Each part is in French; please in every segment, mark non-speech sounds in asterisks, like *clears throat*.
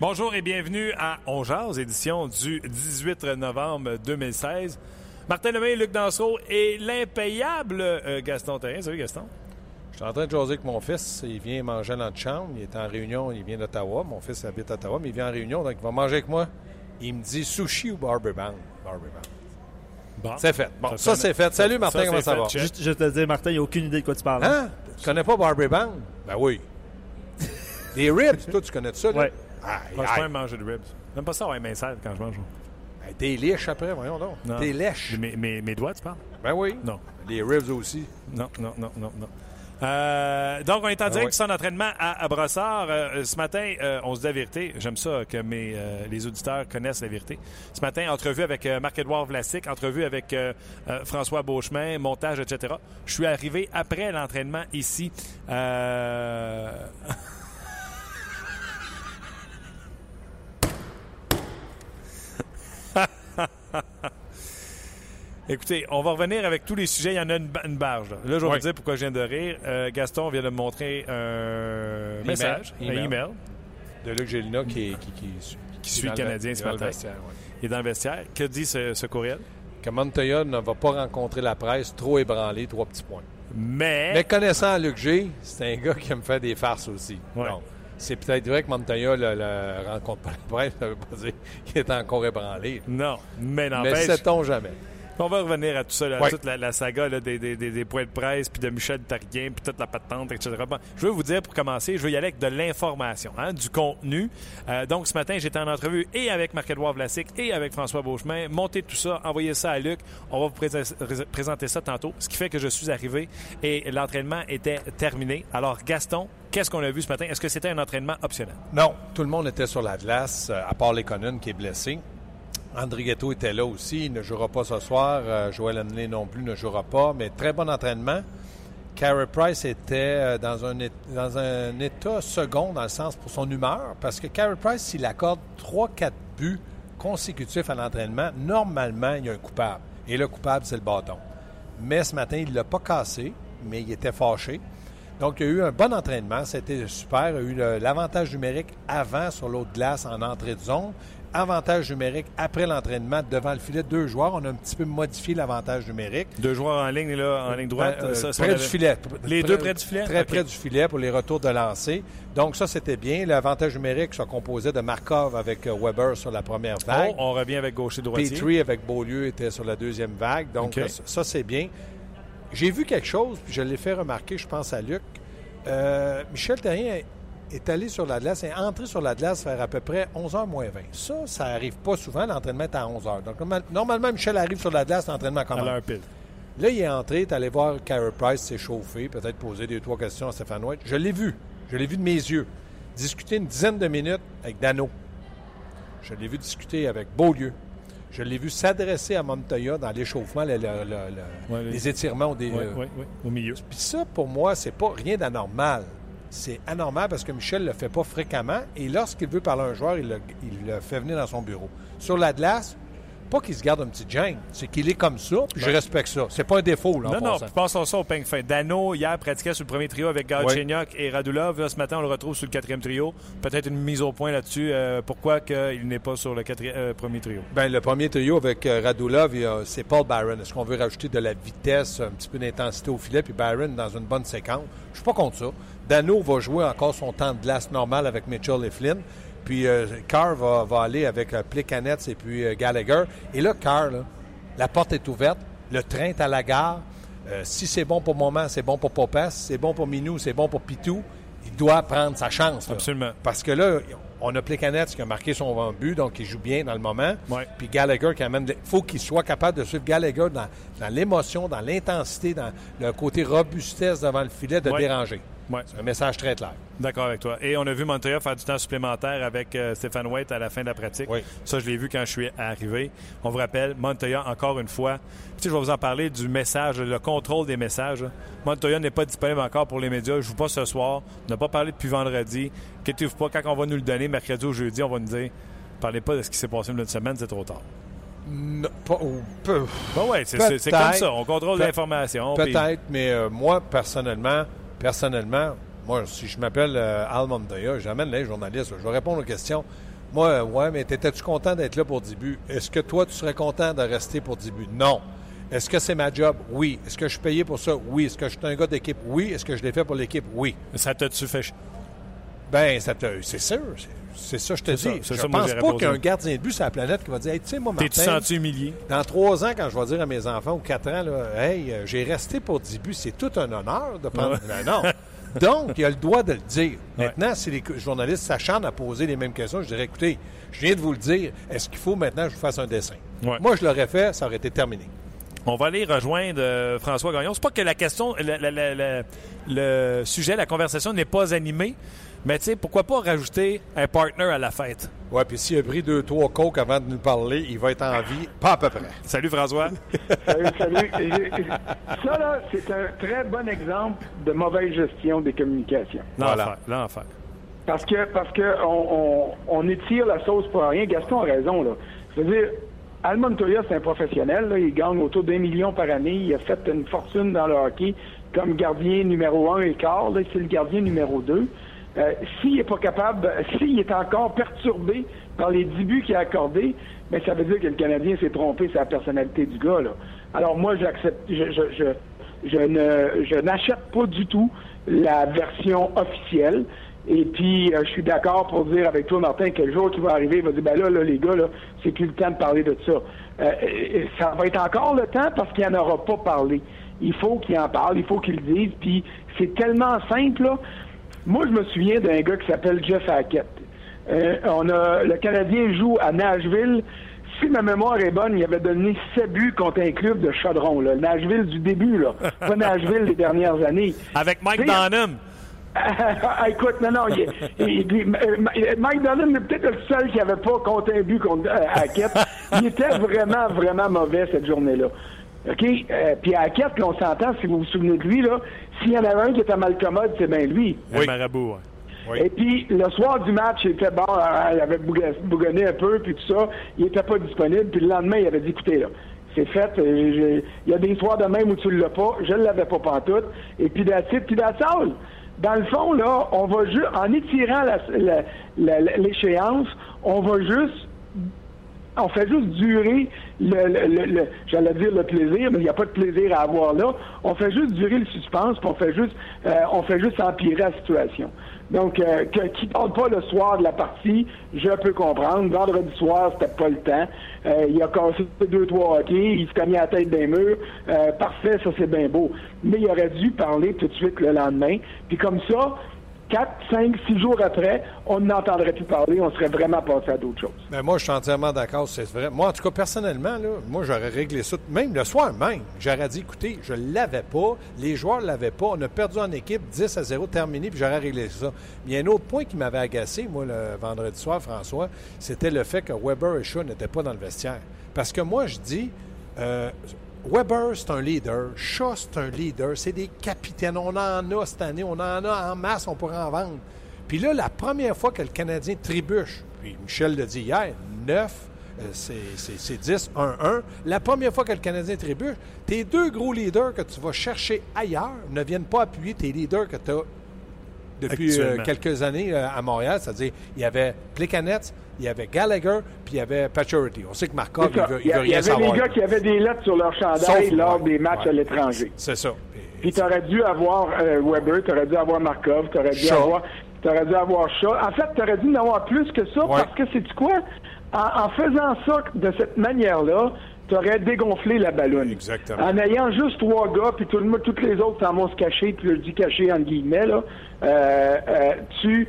Bonjour et bienvenue à On Jase, édition du 18 novembre 2016. Martin Lemay, Luc Danseau et l'impayable euh, Gaston Terrien. Salut Gaston. Je suis en train de jaser avec mon fils. Il vient manger dans notre chambre. Il est en réunion. Il vient d'Ottawa. Mon fils habite à Ottawa, mais il vient en réunion, donc il va manger avec moi. Il me dit sushi ou Barbie Bang? Barbie Bang. Bon. C'est fait. Bon, ça, c'est fait. Salut Martin, Ça, comment ça fait. va? Juste, je te dis, Martin, il n'y a aucune idée de quoi tu parles. Hein? Tu connais pas Barbie Bang? Ben oui. *laughs* Les ribs, toi, tu connais de ça? là? Ouais. Aïe, Moi, je aïe. peux même manger de ribs. Même pas ça, ouais, mincelle quand je mange. Ben, T'es lèche après, voyons donc. Non. T'es lèche. Mes, mes, mes doigts, tu parles? Ben oui. Non. Les ribs aussi. Non, non, non, non, non. Euh, donc, on est en direct ouais. sur son entraînement à, à Brossard. Euh, ce matin, euh, on se dit la vérité. J'aime ça que mes, euh, les auditeurs connaissent la vérité. Ce matin, entrevue avec euh, Marc-Édouard Vlasic, entrevue avec euh, euh, François Beauchemin, montage, etc. Je suis arrivé après l'entraînement ici. *laughs* *laughs* Écoutez, on va revenir avec tous les sujets. Il y en a une, ba- une barge. Là, Là, je vais Oui. vous dire pourquoi je viens de rire. Euh, Gaston vient de me montrer un message, un Email. email. De Luc Gélina qui, qui, qui, Qui suit le Canadien ce matin. ouais. Il est dans le vestiaire. Que dit ce, ce courriel? Que Montoya ne va pas rencontrer la presse trop ébranlé, trois petits points. Mais, Mais connaissant Luc G, c'est un gars qui aime faire des farces aussi. Ouais. Donc, c'est peut-être vrai que Montoya le, rencontre pas la presse, ça veut pas dire qu'il est encore ébranlé. non, mais Mais n'empêche. sait-on jamais. On va revenir à tout ça, là, Ouais. toute la, la saga là, des, des, des, des points de presse, puis de Michel Targuin, puis toute la patente, etc. Bon, je veux vous dire, pour commencer, je veux y aller avec de l'information, hein, du contenu. Euh, donc, ce matin, j'étais en entrevue et avec Marc-Edouard Vlasic et avec François Beauchemin. Montez tout ça, envoyez ça à Luc. On va vous prés- ré- présenter ça tantôt. Ce qui fait que je suis arrivé et l'entraînement était terminé. Alors, Gaston, qu'est-ce qu'on a vu ce matin? Est-ce que c'était un entraînement optionnel? Non, tout le monde était sur la glace, euh, à part Lekonen qui est blessé. André était là aussi, il ne jouera pas ce soir. Euh, Joël Henley non plus ne jouera pas, mais très bon entraînement. Carey Price était euh, dans un, état second dans le sens pour son humeur, parce que Carey Price, s'il accorde 3-4 buts consécutifs à l'entraînement, normalement, il y a un coupable. Et le coupable, c'est le bâton. Mais ce matin, il ne l'a pas cassé, mais il était fâché. Donc, il y a eu un bon entraînement. C'était super. Il a eu l'avantage numérique avant sur l'autre glace en entrée de zone. Avantage numérique après l'entraînement devant le filet. Deux joueurs. On a un petit peu modifié l'avantage numérique. Deux joueurs en ligne, là, en ligne droite. Euh, ça, ça, près du filet. Les deux près du filet? Très près du filet pour les retours de lancer. Donc, ça, c'était bien. L'avantage numérique se composait de Markov avec euh, Weber sur la première vague. Oh, on revient avec gaucher-droitier. Petrie avec Beaulieu était sur la deuxième vague. Donc, ça, c'est bien. J'ai vu quelque chose, puis je l'ai fait remarquer, je pense à Luc. Euh, Michel Terrien est allé sur la glace, est entré sur la glace vers à peu près 11h moins 20. Ça, ça arrive pas souvent. L'entraînement est à 11h. Donc, normal- normalement, Michel arrive sur la glace, l'entraînement À commence. l'heure pile. Là, il est entré, il est allé voir Carey Price s'échauffer, peut-être poser deux, trois questions à Stéphane White. Je l'ai vu. Je l'ai vu de mes yeux. Discuter une dizaine de minutes avec Dano. Je l'ai vu discuter avec Beaulieu. Je l'ai vu s'adresser à Montoya dans l'échauffement, le- le- le- le- Ouais, les- étirements. Des, euh, au milieu. Puis ça, pour moi, c'est pas rien d'anormal. C'est anormal parce que Michel le fait pas fréquemment et lorsqu'il veut parler à un joueur, il le, fait venir dans son bureau. Sur la pas qu'il se garde un petit gêne, c'est qu'il est comme ça, puis je respecte ça. C'est pas un défaut, là, en Non, non, passant. puis passons ça au peigne fin. Dano, hier, pratiquait sur le premier trio avec Galchenyuk et Radulov. Là, ce matin, on le retrouve sur le quatrième trio. Peut-être une mise au point là-dessus. Euh, pourquoi que il n'est pas sur le euh, premier trio? Ben, le premier trio avec euh, Radulov, c'est Paul Byron. Est-ce qu'on veut rajouter de la vitesse, un petit peu d'intensité au filet, puis Byron dans une bonne séquence? Je suis pas contre ça. Dano va jouer encore son temps de glace normal avec Mitchell et Flynn. Puis euh, Carr va, va aller avec euh, et puis euh, Gallagher. Et là, Carr, là, la porte est ouverte, le train est à la gare. Euh, si c'est bon pour Moment, c'est bon pour Popas. Si c'est bon pour Minou, c'est bon pour Pitou. il doit prendre sa chance. là. Absolument. Parce que là, on a Plekanec qui a marqué son but, donc il joue bien dans le moment. Ouais. Puis Gallagher qui amène. Il faut qu'il soit capable de suivre Gallagher dans, dans l'émotion, dans l'intensité, dans le côté robustesse devant le filet, de Ouais. déranger. Ouais. C'est un message très clair. D'accord avec toi. Et on a vu Montoya faire du temps supplémentaire avec euh, Stéphane White à la fin de la pratique. Oui. Ça, je l'ai vu quand je suis arrivé. On vous rappelle, Montoya, encore une fois, Puis, je vais vous en parler du message, le contrôle des messages. Montoya n'est pas disponible encore pour les médias. Je ne joue pas ce soir. On n'a pas parlé depuis vendredi. Inquiétez-vous pas, quand on va nous le donner, mercredi ou jeudi, on va nous dire parlez pas de ce qui s'est passé une semaine, c'est trop tard. Non, pas, ou peu- ouais, c'est comme ça. On contrôle l'information. Peut-être, mais euh, moi, personnellement, personnellement, moi, si je m'appelle euh, Al Montoya, j'amène les journalistes, je vais répondre aux questions. Moi, euh, ouais, mais étais-tu content d'être là pour début? Est-ce que toi, tu serais content de rester pour début? Non. Est-ce que c'est ma job? Oui. Est-ce que je suis payé pour ça? Oui. Est-ce que je suis un gars d'équipe? Oui. Est-ce que je l'ai fait pour l'équipe? Oui. Ça t'a-tu fait Ben, ça te- c'est sûr. C'est- ça, je te dis. Je ça, moi, pense pas répondu. qu'il y a un gardien de but sur la planète qui va dire, hey, tu sais, moi, T'es-tu Martin, senti humilié? dans trois ans, quand je vais dire à mes enfants ou quatre ans, là, hey, euh, j'ai resté pour début, c'est tout un honneur de prendre. Ouais. Ben non. *laughs* Donc, il a le droit de le dire. Maintenant, si les journalistes s'acharnent à poser les mêmes questions, je dirais, écoutez, je viens de vous le dire, est-ce qu'il faut maintenant que je vous fasse un dessin? Ouais. Moi, je l'aurais fait, ça aurait été terminé. On va aller rejoindre euh, François Gagnon. C'est pas que la question, le sujet, la conversation n'est pas animée, mais tu sais, pourquoi pas rajouter un partner à la fête? Ouais, puis s'il a pris deux, trois coques avant de nous parler, il va être en vie, pas à peu près. Salut François. *laughs* Salut, salut. Ça, là, c'est un très bon exemple de mauvaise gestion des communications. L'enfer, Voilà. l'enfer. Parce que parce que on, on, on étire la sauce pour rien. Gaston a raison, là. Je veux dire, Al Montoya, c'est un professionnel. Là. Il gagne autour d'un million par année. Il a fait une fortune dans le hockey comme gardien numéro un et quart. Là, c'est le gardien numéro deux. Euh, s'il n'est pas capable, s'il est encore perturbé par les débuts qu'il a accordés, ben, ça veut dire que le Canadien s'est trompé sur la personnalité du gars. Là. Alors moi, j'accepte, je, je, je, je je n'achète pas du tout la version officielle. Et puis, euh, je suis d'accord pour dire avec toi, Martin, que le jour qui va arriver, il va dire, ben là, là les gars, là, c'est plus le temps de parler de ça. Euh, ça va être encore le temps parce qu'il n'en aura pas parlé. Il faut qu'il en parle, il faut qu'il le dise. Puis, c'est tellement simple, là. Moi, je me souviens d'un gars qui s'appelle Jeff Hackett. Euh, on a, le Canadien joue à Nashville. Si ma mémoire est bonne, il avait donné 7 buts contre un club de chaudron. Là. Nashville du début, là. pas Nashville des dernières années. Avec Mike Donham. *laughs* Ah, écoute, non, non. il- il- il- euh, Mike Donham est peut-être le seul qui n'avait pas compté un but contre euh, Hackett. Il était vraiment, vraiment mauvais cette journée-là. OK? Euh, puis Hackett, on s'entend, si vous vous souvenez de lui, là, s'il y en avait un qui était mal commode, c'est bien lui. Un marabout, ouais. Oui. Et puis, le soir du match, il était bon, euh, il avait bougonné un peu, puis tout ça. Il était pas disponible. Puis le lendemain, il avait dit, écoutez, là, c'est fait. euh, Il y a des soirs de même où tu l'as pas. Je ne l'avais pas pantoute. Et puis, it, puis all. Dans le fond, là, on va juste, en étirant l'échéance, on va juste on fait juste durer le, le- le- le- j'allais dire le plaisir, mais il n'y a pas de plaisir à avoir là. On fait juste durer le suspense, puis on fait juste, euh, on fait juste empirer la situation. Donc, euh, que- qui ne parle pas le soir de la partie, je peux comprendre. Vendredi soir, c'était pas le temps. Euh, il a cassé deux, trois hockey, il se cognait la tête d'un mur. Euh, parfait, ça c'est bien beau. Mais il aurait dû parler tout de suite le lendemain. Puis comme ça, 4, 5, 6 jours après, on n'entendrait plus parler, on serait vraiment passé à d'autres choses. Ben, moi, je suis entièrement d'accord, c'est vrai. Moi, en tout cas, personnellement, là, moi, j'aurais réglé ça, même le soir même. J'aurais dit, écoutez, je l'avais pas, les joueurs l'avaient pas, on a perdu en équipe 10 à 0 terminé, puis j'aurais réglé ça. Mais il y a un autre point qui m'avait agacé, moi, le vendredi soir, François, c'était le fait que Weber et Shaw n'étaient pas dans le vestiaire. Parce que moi, je dis, euh, Weber, c'est un leader. Shaw, c'est un leader. C'est des capitaines. On en a cette année. On en a en masse. On pourrait en vendre. Puis là, la première fois que le Canadien trébuche, puis Michel l'a dit hier, 9, euh, c'est c'est- c'est 10, 1, 1. La première fois que le Canadien trébuche, tes deux gros leaders que tu vas chercher ailleurs ne viennent pas appuyer tes leaders que tu as depuis euh, quelques années euh, à Montréal. C'est-à-dire, il y avait Plekanec, il y avait Gallagher, puis il y avait Pacioretty. On sait que Markov, il ça. veut, Il y, il y rien avait savoir. des gars qui avaient des lettres sur leur chandail Sauf- lors ouais, des matchs ouais. à l'étranger. C'est ça. Puis tu aurais dû avoir euh, Weber, tu aurais dû avoir Markov, tu aurais dû Shaw. avoir t'aurais dû avoir Shaw. En fait, tu aurais dû en avoir plus que ça Ouais. parce que c'est quoi? En, en faisant ça de cette manière-là, tu aurais dégonflé la ballonne. Exactement. En ayant juste trois gars, puis tout le monde, toutes les autres s'en vont se cacher, puis je dis cacher en guillemets, là, euh, euh, tu,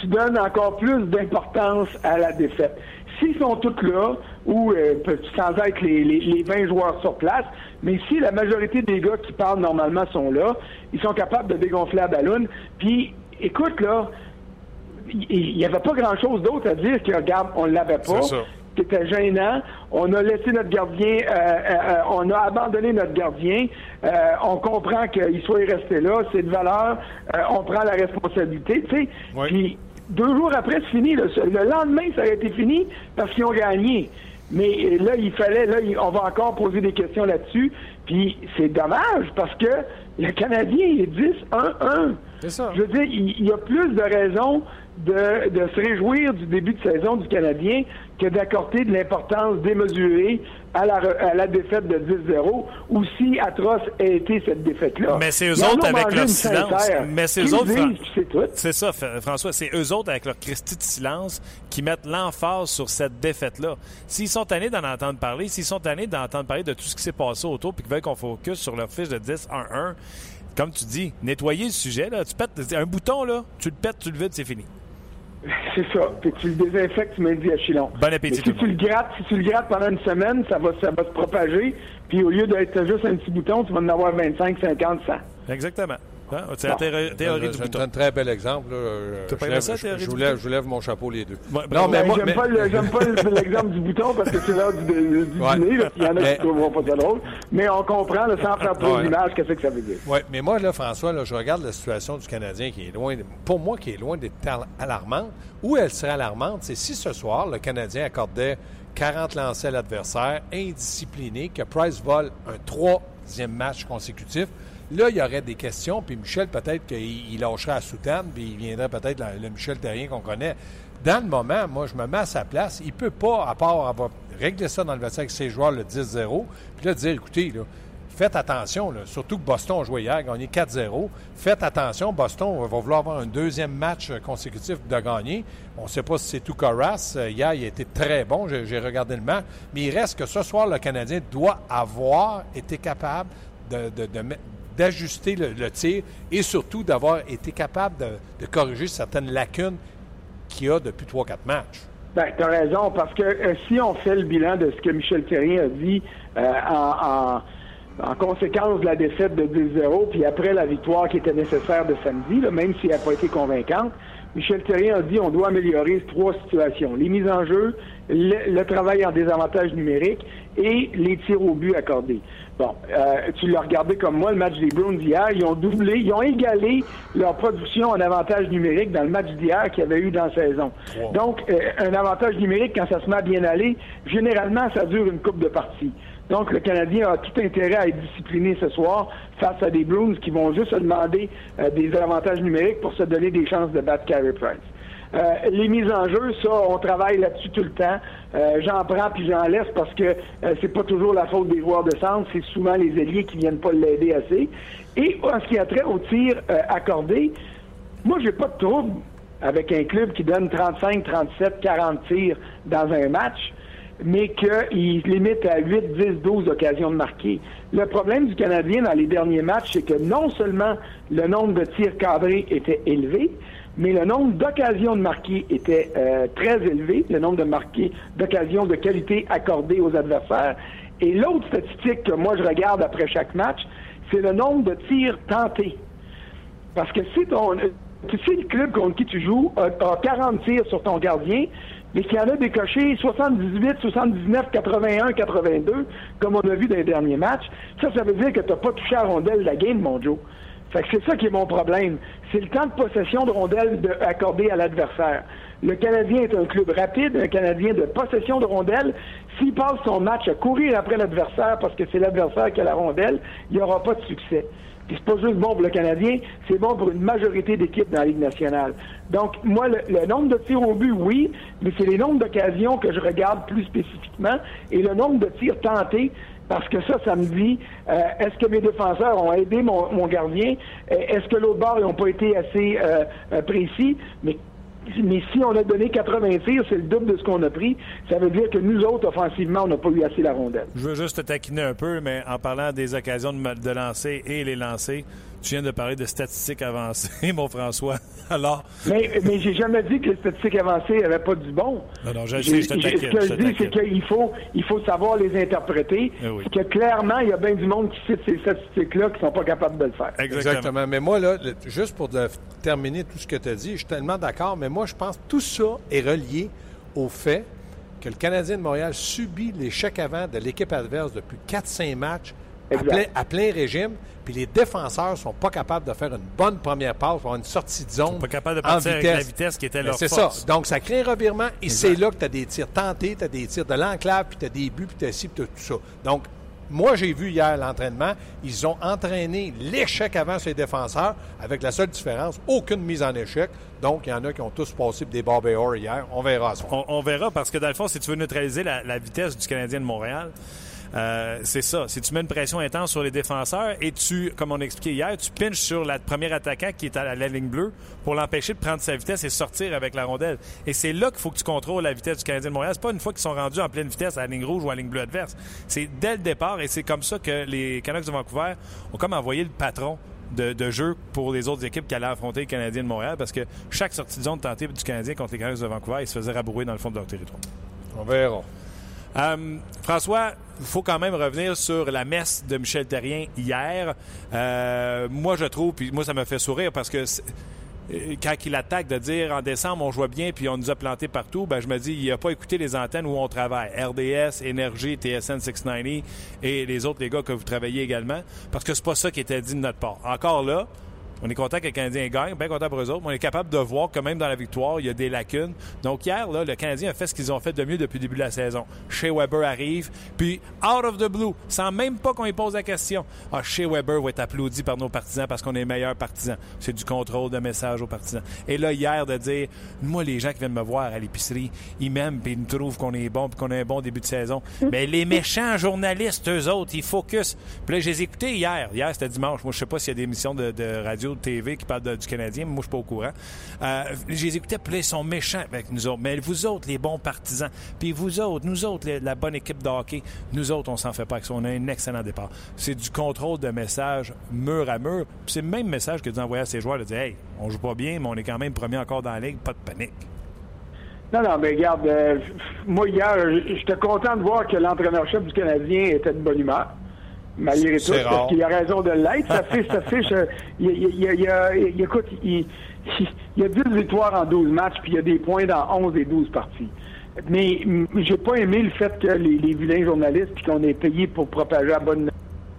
tu donnes encore plus d'importance à la défaite. S'ils sont tous là, ou euh, sans être les, les, les 20 joueurs sur place, mais si la majorité des gars qui parlent normalement sont là, ils sont capables de dégonfler la ballonne. Puis, écoute, là, il n'y avait pas grand-chose d'autre à dire que, regarde, on l'avait pas. C'était gênant. On a laissé notre gardien, euh, euh, euh, on a abandonné notre gardien. on comprend qu'il soit resté là, c'est de valeur. on prend la responsabilité, tu sais. Puis deux jours après, c'est fini. Le, lendemain, ça a été fini parce qu'ils ont gagné. Mais là, il fallait, là, on va encore poser des questions là-dessus. Puis c'est dommage parce que le Canadien est 10-1-1. C'est ça. Je veux dire, il, y a plus de raisons de, de, se réjouir du début de saison du Canadien que d'accorder de l'importance démesurée à la, à la défaite de 10-0, aussi atroce a été cette défaite-là. Mais c'est eux autres avec leur silence. Mais c'est eux autres. C'est ça, François. C'est eux autres avec leur Christie de silence qui mettent l'emphase sur cette défaite-là. S'ils sont tannés d'en entendre parler, s'ils sont tannés d'entendre parler de tout ce qui s'est passé autour, puis qu'ils veulent qu'on focus sur leur fiche de 10-1-1, comme tu dis, nettoyer le sujet, là, tu pètes un bouton, là, tu le pètes, tu le vides, c'est fini. *laughs* C'est ça. Puis tu le désinfectes, tu mets le diachylon. Bon appétit. si tu le grattes, si tu le grattes pendant une semaine, ça va, ça va se propager. Puis au lieu d'être juste un petit bouton, tu vas en avoir 25, 50, 100. Exactement. Ah, c'est la théorie, du bouton. C'est un très bel exemple. Je, lève, ça, je, je, lève, je, lève, mon chapeau les deux. non, mais, moi, j'aime pas l'exemple du bouton parce que c'est l'heure du, du dîner. Il y en a qui ne trouveront pas ça drôle. Mais on comprend, le sans faire trop d'image, qu'est-ce que ça veut dire. Oui, mais moi, là, François, là, je regarde la situation du Canadien qui est loin, pour moi, qui est loin d'être alarmante. Où elle serait alarmante, c'est si ce soir, le Canadien accordait 40 lancers à l'adversaire, indiscipliné, que Price vole un troisième match consécutif. Là, il y aurait des questions, puis Michel, peut-être qu'il lâcherait à soutane, puis il viendrait peut-être le Michel Terrien qu'on connaît. Dans le moment, moi, je me mets à sa place. Il ne peut pas, à part avoir réglé ça dans le vestiaire avec ses joueurs le 10-0, puis là, dire, écoutez, faites attention, surtout que Boston a joué hier, gagné 4-0. Faites attention, Boston va vouloir avoir un deuxième match consécutif de gagner. On ne sait pas si c'est tout Corras. Hier, il a été très bon, j'ai regardé le match. Mais il reste que ce soir, le Canadien doit avoir été capable de, de, de, d'ajuster le, tir et surtout d'avoir été capable de, corriger certaines lacunes qu'il y a depuis 3-4 matchs. Ben, tu as raison, parce que euh, si on fait le bilan de ce que Michel Thierry a dit euh, en, conséquence de la défaite de 2-0, puis après la victoire qui était nécessaire de samedi, même si elle n'a pas été convaincante, Michel Thierry a dit on doit améliorer trois situations. Les mises en jeu, le, travail en désavantage numérique et les tirs au but accordés. Bon, euh, tu l'as regardé comme moi, le match des Bruins d'hier, ils ont doublé, ils ont égalé leur production en avantage numérique dans le match d'hier qu'il y avait eu dans la saison. Donc, euh, un avantage numérique, quand ça se met à bien aller, généralement, ça dure une coupe de partie. Donc, le Canadien a tout intérêt à être discipliné ce soir face à des Bruins qui vont juste se demander euh, des avantages numériques pour se donner des chances de battre Carey Price. Euh, les mises en jeu, ça, on travaille là-dessus tout le temps. Euh, j'en prends puis j'en laisse parce que c'est pas toujours la faute des joueurs de centre, c'est souvent les ailiers qui viennent pas l'aider assez. Et en ce qui a trait au tir accordé, moi j'ai pas de trouble avec un club qui donne 35, 37, 40 tirs dans un match mais qu'il limite à 8, 10, 12 occasions de marquer. Le problème du Canadien dans les derniers matchs, c'est que non seulement le nombre de tirs cadrés était élevé, mais le nombre d'occasions de marquer était euh, très élevé, le nombre de marqués, d'occasions de qualité accordées aux adversaires. Et l'autre statistique que moi je regarde après chaque match, c'est le nombre de tirs tentés. Parce que si ton, si le club contre qui tu joues a 40 tirs sur ton gardien, mais qu'il y en a décoché 78, 79, 81, 82, comme on a vu dans les derniers matchs, ça, ça veut dire que tu n'as pas touché à rondelle de la game, mon Joe. Fait que c'est ça qui est mon problème. C'est le temps de possession de rondelle accordé à l'adversaire. Le Canadien est un club rapide, un Canadien de possession de rondelle. S'il passe son match à courir après l'adversaire parce que c'est l'adversaire qui a la rondelle, il n'y aura pas de succès. Puis c'est pas juste bon pour le Canadien, c'est bon pour une majorité d'équipes dans la Ligue nationale. Donc, moi, le, nombre de tirs au but, oui, mais c'est les nombres d'occasions que je regarde plus spécifiquement et le nombre de tirs tentés parce que ça, ça me dit, euh, est-ce que mes défenseurs ont aidé mon, gardien? Euh, est-ce que l'autre bord n'ont pas été assez euh, précis? Mais Mais si on a donné 80 tirs, c'est le double de ce qu'on a pris. Ça veut dire que nous autres, offensivement, on n'a pas eu assez la rondelle. Je veux juste te taquiner un peu, mais en parlant des occasions de, de lancer et les lancer, tu viens de parler de statistiques avancées, *laughs* mon François. *laughs* Alors. Mais, mais j'ai jamais dit que les statistiques avancées n'avaient pas du bon. Non, non, je sais, je te. Ce que je, dis, c'est qu'il faut, il faut savoir les interpréter. Eh oui. que clairement, il y a bien du monde qui cite ces statistiques-là qui sont pas capables de le faire. Exactement. Exactement. Mais moi, là, juste pour terminer tout ce que tu as dit, je suis tellement d'accord, mais moi, je pense que tout ça est relié au fait que le Canadien de Montréal subit l'échec avant de l'équipe adverse depuis 4-5 matchs à plein, régime, puis les défenseurs sont pas capables de faire une bonne première passe avoir une sortie de zone. Ils sont pas capables de partir avec la vitesse qui était ben, leur C'est ça. Donc, ça crée un revirement et c'est là que tu as des tirs tentés, tu as des tirs de l'enclave, puis tu as des buts, puis tu as ci, puis tu tout ça. Donc, moi, j'ai vu hier l'entraînement. Ils ont entraîné l'échec avant ces défenseurs, avec la seule différence, aucune mise en échec. Donc, il y en a qui ont tous passé des barbeaux hier. On verra ça. On, verra parce que, dans le fond, si tu veux neutraliser la vitesse du Canadien de Montréal, euh, c'est ça. Si tu mets une pression intense sur les défenseurs et tu, comme on a expliqué hier, tu pinches sur la première attaquant qui est à la ligne bleue pour l'empêcher de prendre sa vitesse et sortir avec la rondelle. Et c'est là qu'il faut que tu contrôles la vitesse du Canadien de Montréal. C'est pas une fois qu'ils sont rendus en pleine vitesse à la ligne rouge ou à la ligne bleue adverse. C'est dès le départ et c'est comme ça que les Canucks de Vancouver ont comme envoyé le patron de, jeu pour les autres équipes qui allaient affronter les Canadiens de Montréal parce que chaque sortie de zone tentée du Canadien contre les Canucks de Vancouver, ils se faisaient rabourer dans le fond de leur territoire. On verra. Euh, François, il faut quand même revenir sur la messe de Michel Terrien hier. Euh, moi, je trouve, puis moi, ça me fait sourire parce que euh, quand il attaque de dire en décembre on jouait bien puis on nous a planté partout, ben je me dis il n'a pas écouté les antennes où on travaille. RDS, Énergie, TSN 690 et les autres les gars que vous travaillez également parce que c'est pas ça qui était dit de notre part. Encore là, on est content que le Canadien gagne, bien content pour eux autres. Mais on est capable de voir que même dans la victoire, il y a des lacunes. Donc hier, là, le Canadien a fait ce qu'ils ont fait de mieux depuis le début de la saison. Shea Weber arrive, puis out of the blue, sans même pas qu'on lui pose la question. Ah, Shea Weber va être applaudi par nos partisans parce qu'on est meilleurs partisans. C'est du contrôle de message aux partisans. Et là, hier, de dire, moi, les gens qui viennent me voir à l'épicerie, ils m'aiment, puis ils me trouvent qu'on est bon, puis qu'on a un bon début de saison. Mais les méchants journalistes, eux autres, ils focus. Puis là, je les ai écoutés hier. Hier, c'était dimanche. Moi, je sais pas s'il y a des émissions de, de radio de TV qui parle du Canadien, mais moi, je suis pas au courant. Euh, je les écoutais, puis ils sont méchants avec nous autres. Mais vous autres, les bons partisans, puis vous autres, nous autres, la bonne équipe de hockey, nous autres, on s'en fait pas avec ça. On a un excellent départ. C'est du contrôle de messages mur à mur. Puis c'est le même message que d'envoyer à ces joueurs de dire Hey, on joue pas bien, mais on est quand même premier encore dans la ligue, pas de panique. Non, non, mais regarde, euh, moi hier, j'étais content de voir que l'entraîneur-chef du Canadien était de bonne humeur malgré tout, parce qu'il a raison de l'être. Ça fiche, ça fiche. Il, il, il, écoute, il, y a 10 victoires en 12 matchs, puis il y a des points dans 11 des 12 parties. Mais j'ai pas aimé le fait que les, vilains journalistes, puis qu'on est payé pour propager la bonne,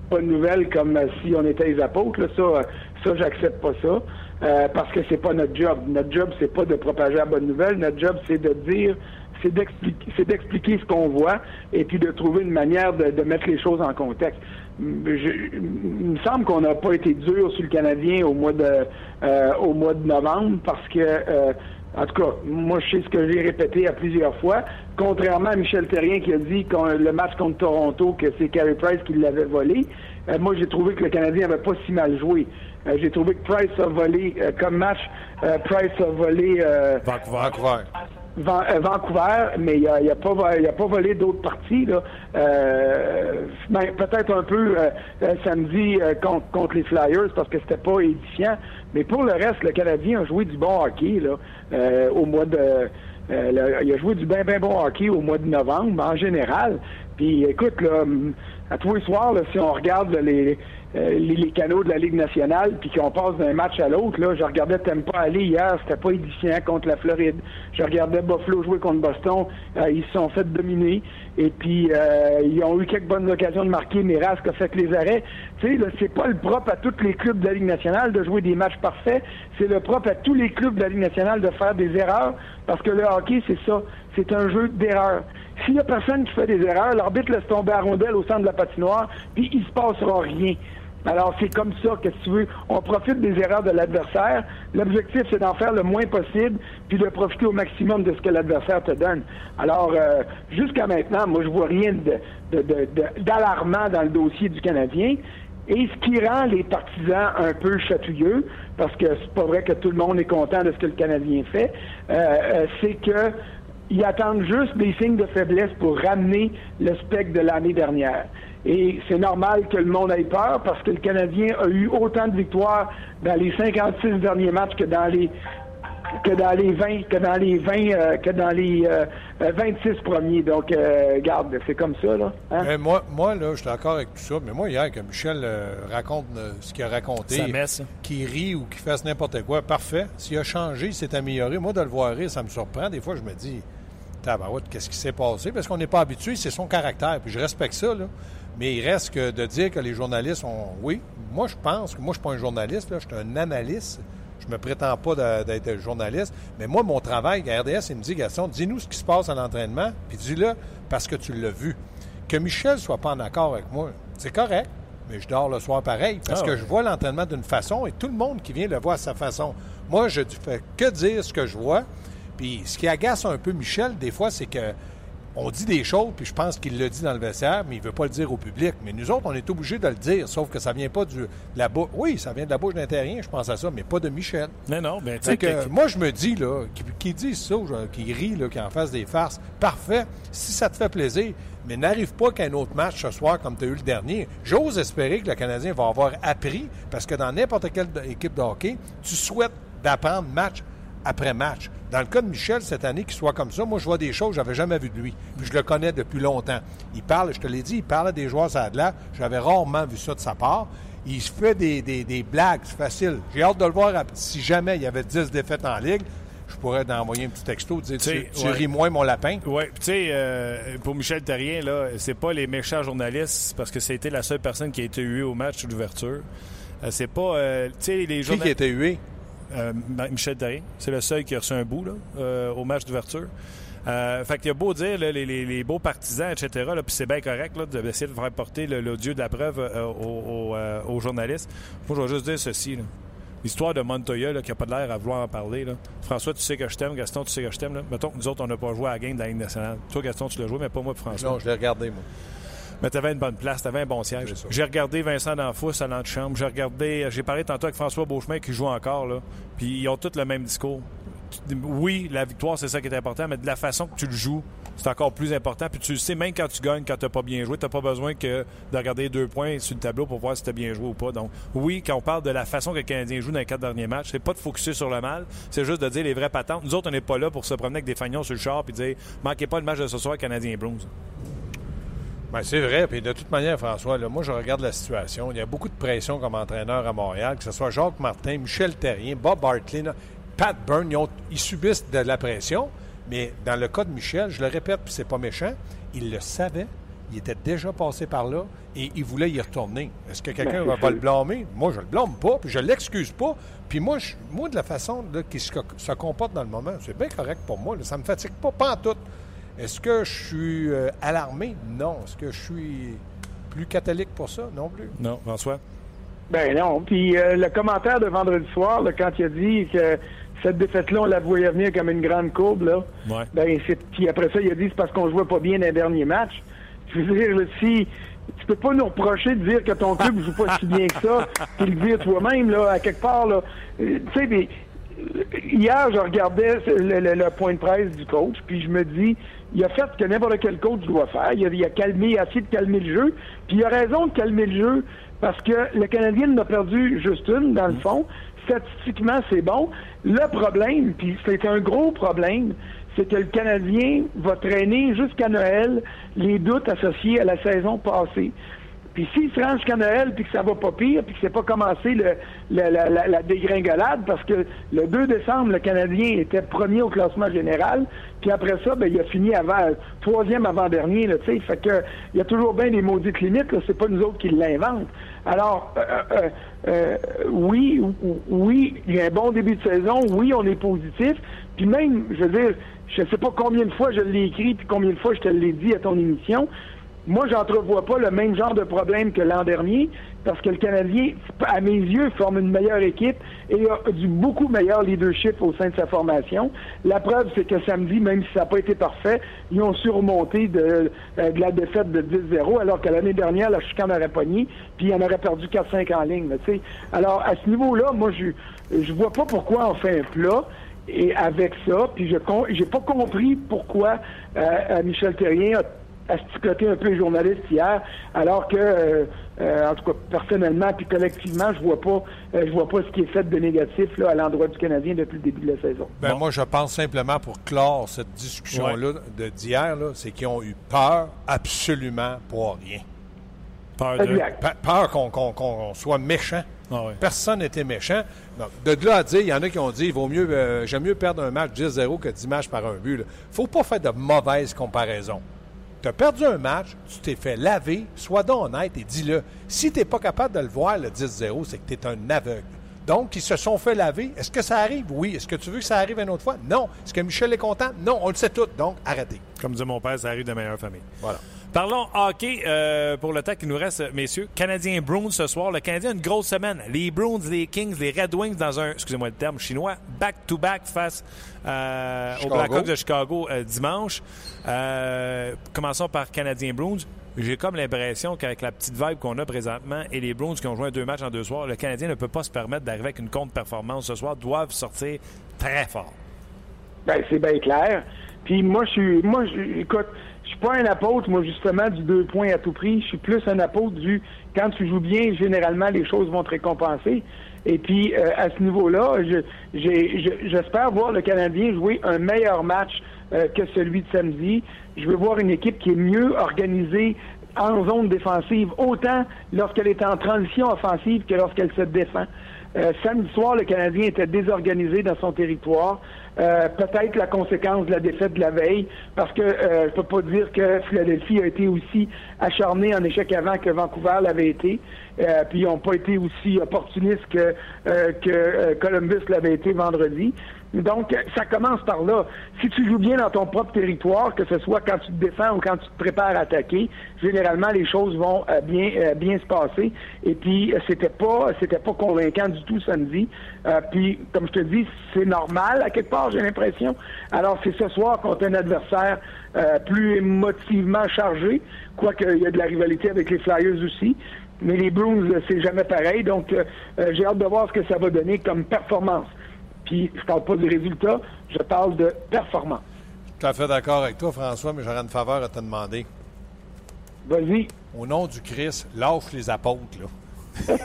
bonne nouvelle comme si on était les apôtres. Là, ça, ça j'accepte pas ça. Euh, parce que c'est pas notre job. Notre job, c'est pas de propager la bonne nouvelle. Notre job, c'est de dire c'est d'expliquer, c'est d'expliquer ce qu'on voit et puis de trouver une manière de, de mettre les choses en contexte il me semble qu'on n'a pas été dur sur le Canadien au mois de euh, au mois de novembre parce que euh, en tout cas, moi je sais ce que j'ai répété à plusieurs fois. Contrairement à Michel Terrien qui a dit que le match contre Toronto que c'est Carey Price qui l'avait volé, euh, moi j'ai trouvé que le Canadien n'avait pas si mal joué. j'ai trouvé que Price a volé comme match. Price a volé Vancouver. Euh, Vancouver, mais il n'a a pas, volé d'autres parties. Là. Euh, ben, peut-être un peu euh, samedi contre, contre, les Flyers parce que c'était pas édifiant. Mais pour le reste, le Canadien a joué du bon hockey là, au mois de. il a joué du bien, bien bon hockey au mois de novembre, en général. Puis écoute, là, à tous les soirs, là, si on regarde les, euh, les, canaux de la Ligue nationale, puis qu'on passe d'un match à l'autre. Là, je regardais pas aller hier, c'était pas édifiant contre la Floride. Je regardais Buffalo jouer contre Boston, euh, ils se sont fait dominer. Et puis euh, ils ont eu quelques bonnes occasions de marquer, mais Rask a fait les arrêts. Tu sais, c'est pas le propre à tous les clubs de la Ligue nationale de jouer des matchs parfaits. C'est le propre à tous les clubs de la Ligue nationale de faire des erreurs, parce que le hockey, c'est ça. C'est un jeu d'erreurs. S'il y a personne qui fait des erreurs, l'arbitre laisse tomber à rondelle au centre de la patinoire, puis il se passera rien. Alors, c'est comme ça que, tu veux, on profite des erreurs de l'adversaire. L'objectif, c'est d'en faire le moins possible, puis de profiter au maximum de ce que l'adversaire te donne. Alors, euh, jusqu'à maintenant, moi, je vois rien d'alarmant dans le dossier du Canadien. Et ce qui rend les partisans un peu chatouilleux, parce que c'est pas vrai que tout le monde est content de ce que le Canadien fait, euh, euh, c'est que ils attendent juste des signes de faiblesse pour ramener le spectre de l'année dernière. Et c'est normal que le monde ait peur parce que le Canadien a eu autant de victoires dans les 56 derniers matchs que dans les que dans les 20 que dans les 20 euh, que dans les 26 euh, premiers. Donc euh, garde, c'est comme ça là. Hein? Mais moi moi là, je suis d'accord avec tout ça, mais moi hier que Michel raconte ce qu'il a raconté, qui rit ou qui fasse n'importe quoi, parfait. S'il a changé, il s'est amélioré. Moi de le voir rire, ça me surprend. Des fois, je me dis tabarouette, qu'est-ce qui s'est passé? Parce qu'on n'est pas habitué, c'est son caractère, puis je respecte ça là. Mais il reste que de dire que les journalistes ont. Oui, moi, je pense que moi, je ne suis pas un journaliste, là, je suis un analyste. Je ne me prétends pas d'être journaliste. Mais moi, mon travail à RDS, il me dit Gaston, dis-nous ce qui se passe à l'entraînement, puis dis-le parce que tu l'as vu. Que Michel ne soit pas en accord avec moi, c'est correct, mais je dors le soir pareil parce ah que je vois l'entraînement d'une façon et tout le monde qui vient le voit à sa façon. Moi, je ne fais que dire ce que je vois. Puis ce qui agace un peu Michel, des fois, c'est que on dit des choses, puis je pense qu'il le dit dans le vestiaire, mais il ne veut pas le dire au public. Mais nous autres, on est obligés de le dire, sauf que ça vient pas du, de la bouche. Oui, ça vient de la bouche d'un terrien, je pense à ça, mais pas de Michel. Mais non, mais tu sais que... Moi, je me dis, là, qui, dit ça, qui rit, là, qui en fasse des farces, parfait, si ça te fait plaisir, mais n'arrive pas qu'un autre match ce soir comme tu as eu le dernier. J'ose espérer que le Canadien va avoir appris, parce que dans n'importe quelle équipe de hockey, tu souhaites d'apprendre match après match. Dans le cas de Michel, cette année, qu'il soit comme ça, moi, je vois des choses que je n'avais jamais vues de lui. Puis je le connais depuis longtemps. Il parle, je te l'ai dit, il parle des joueurs à là. J'avais rarement vu ça de sa part. Il se fait des, des, blagues, c'est facile. J'ai hâte de le voir si jamais il y avait 10 défaites en ligue. Je pourrais envoyer un petit texto, dire tu, tu ris moins mon lapin. Oui, tu sais, euh, pour Michel Terrien, là, c'est pas les méchants journalistes parce que c'était la seule personne qui a été huée au match d'ouverture. Euh, c'est pas, euh, tu sais, les journalistes. Qui a été hué? Euh, Michel Therrien. C'est le seul qui a reçu un bout euh, au match d'ouverture. Euh, fait qu'il y a beau dire les, beaux partisans, etc. Puis c'est bien correct d'essayer de faire porter l'audio de la preuve aux, journalistes. Moi, je vais juste dire ceci. L'histoire de Montoya qui n'a pas l'air à vouloir en parler. François, tu sais que je t'aime. Gaston, tu sais que je t'aime. Mettons que nous autres, on n'a pas joué à la game de la Ligue nationale. Toi, Gaston, tu l'as joué, mais pas moi, François. Non, je l'ai regardé, moi. Mais tu avais une bonne place, tu avais un bon siège. J'ai regardé Vincent D'Anfous à l'antichambre. J'ai regardé, j'ai parlé tantôt avec François Beauchemin qui joue encore. Là. Puis ils ont tous le même discours. Oui, la victoire, c'est ça qui est important, mais de la façon que tu le joues, c'est encore plus important. Puis tu le sais, même quand tu gagnes, quand tu n'as pas bien joué, tu n'as pas besoin que de regarder deux points sur le tableau pour voir si tu as bien joué ou pas. Donc, oui, quand on parle de la façon que le Canadien joue dans les quatre derniers matchs, c'est pas de focuser sur le mal, c'est juste de dire les vraies patentes. Nous autres, on n'est pas là pour se promener avec des fagnons sur le char et dire manquez pas le match de ce soir, Canadien Blues. Bien, c'est vrai. Puis de toute manière, François, là, moi, je regarde la situation. Il y a beaucoup de pression comme entraîneur à Montréal, que ce soit Jacques Martin, Michel Terrien, Bob Bartley, Pat Byrne. Ils, subissent de la pression. Mais dans le cas de Michel, je le répète, puis c'est pas méchant, il le savait. Il était déjà passé par là et il voulait y retourner. Est-ce que quelqu'un ben, va, le blâmer? Moi, je le blâme pas, puis je l'excuse pas. Puis moi, moi, de la façon qu'il se, comporte dans le moment, c'est bien correct pour moi. Ça me fatigue pas, pas en tout. Est-ce que je suis euh, alarmé? Non. Est-ce que je suis plus catholique pour ça? Non plus. Non, François? Ben non. Puis euh, le commentaire de vendredi soir, quand il a dit que cette défaite-là, on la voyait venir comme une grande courbe, là. Ouais. Ben, puis après ça, il a dit c'est parce qu'on jouait pas bien dans les derniers matchs. Je veux dire, si tu peux pas nous reprocher de dire que ton club joue pas si bien que ça, *laughs* puis le dire toi-même, là, à quelque part, là. Euh, tu sais, hier, je regardais le, point de presse du coach, puis je me dis, il a fait ce que n'importe quel coach doit faire. Il a, il a calmé, essayé de calmer le jeu. Puis il a raison de calmer le jeu parce que le Canadien n'a perdu juste une, dans le fond. Statistiquement, c'est bon. Le problème, puis c'est un gros problème, c'est que le Canadien va traîner jusqu'à Noël les doutes associés à la saison passée. Puis s'il se rend jusqu'à Noël puis que ça va pas pire, puis que c'est pas commencé le, la, la, dégringolade, parce que le 2 décembre, le Canadien était premier au classement général, puis après ça, ben, il a fini avant troisième avant-dernier, tu sais. Fait que il y a toujours bien des maudites limites, c'est pas nous autres qui l'inventent. Alors, euh, euh, euh, oui, oui, il y a un bon début de saison, oui, on est positif, puis même, je veux dire, je sais pas combien de fois je l'ai écrit, puis combien de fois je te l'ai dit à ton émission, moi, j'entrevois pas le même genre de problème que l'an dernier, parce que le Canadien, à mes yeux, forme une meilleure équipe et a du beaucoup meilleur leadership au sein de sa formation. La preuve, c'est que samedi, même si ça n'a pas été parfait, ils ont surmonté de, euh, de la défaite de 10-0, alors que l'année dernière, la chicane aurait pogné, puis on aurait perdu 4-5 en ligne. sais. Alors, à ce niveau-là, moi, je je vois pas pourquoi on fait un plat. Et avec ça, puis je j'ai pas compris pourquoi euh, euh Michel Terrien a à sticoter un peu les journalistes hier, alors que, euh, euh, en tout cas, personnellement puis collectivement, je vois pas, euh, je vois pas ce qui est fait de négatif là, à l'endroit du Canadien depuis le début de la saison. Ben, Moi, je pense simplement pour clore cette discussion-là de d'hier, c'est qu'ils ont eu peur absolument pour rien. Peur, peur qu'on soit méchant. Ah Personne n'était méchant. de là à dire, il y en a qui ont dit, il vaut mieux, j'aime mieux perdre un match 10-0 que 10 matchs par un but. Il ne faut pas faire de mauvaises comparaisons. Tu as perdu un match, tu t'es fait laver, sois donc honnête et dis-le. Si tu n'es pas capable de le voir, le 10-0, c'est que tu es un aveugle. Donc, ils se sont fait laver. Est-ce que ça arrive? Oui. Est-ce que tu veux que ça arrive une autre fois? Non. Est-ce que Michel est content? Non. On le sait tout. Donc, arrêtez. Comme dit mon père, ça arrive de meilleure famille. Voilà. Parlons hockey euh, pour le temps qui nous reste, messieurs. Canadien Bruins ce soir. Le Canadien a une grosse semaine. Les Bruins, les Kings, les Red Wings dans un, excusez-moi le terme chinois, back-to-back face euh, aux Blackhawks de Chicago euh, dimanche. commençons par Canadien Bruins. J'ai comme l'impression qu'avec la petite vibe qu'on a présentement et les Bruins qui ont joué deux matchs en deux soirs, le Canadien ne peut pas se permettre d'arriver avec une contre-performance ce soir, doivent sortir très fort. Ben, c'est bien clair. Puis moi, je suis. Moi, je, écoute, suis pas un apôtre, moi, justement, du deux points à tout prix. Je suis plus un apôtre du quand tu joues bien, généralement, les choses vont te récompenser. Et puis, euh, à ce niveau-là, j'espère voir le Canadien jouer un meilleur match euh, que celui de samedi. Je veux voir une équipe qui est mieux organisée en zone défensive, autant lorsqu'elle est en transition offensive que lorsqu'elle se défend. Euh, samedi soir, le Canadien était désorganisé dans son territoire. Euh, peut-être la conséquence de la défaite de la veille, parce que euh, je peux pas dire que Philadelphie a été aussi acharné en échec avant que Vancouver l'avait été. Euh, puis ils n'ont pas été aussi opportunistes que, euh, que Columbus l'avait été vendredi. Donc, ça commence par là. Si tu joues bien dans ton propre territoire, que ce soit quand tu te défends ou quand tu te prépares à attaquer, généralement les choses vont euh, bien euh, bien se passer. Et puis, c'était pas c'était pas convaincant du tout samedi. Euh, puis, comme je te dis, c'est normal à quelque part, j'ai l'impression. Alors, c'est ce soir contre un adversaire plus émotivement chargé, quoique il y a de la rivalité avec les Flyers aussi. Mais les Bruins, c'est jamais pareil. Donc, j'ai hâte de voir ce que ça va donner comme performance. Puis, je parle pas du résultat, je parle de performance. Tout à fait d'accord avec toi, François, mais j'aurais une faveur à te demander. Vas-y. Au nom du Christ, lâche les apôtres, là. *laughs*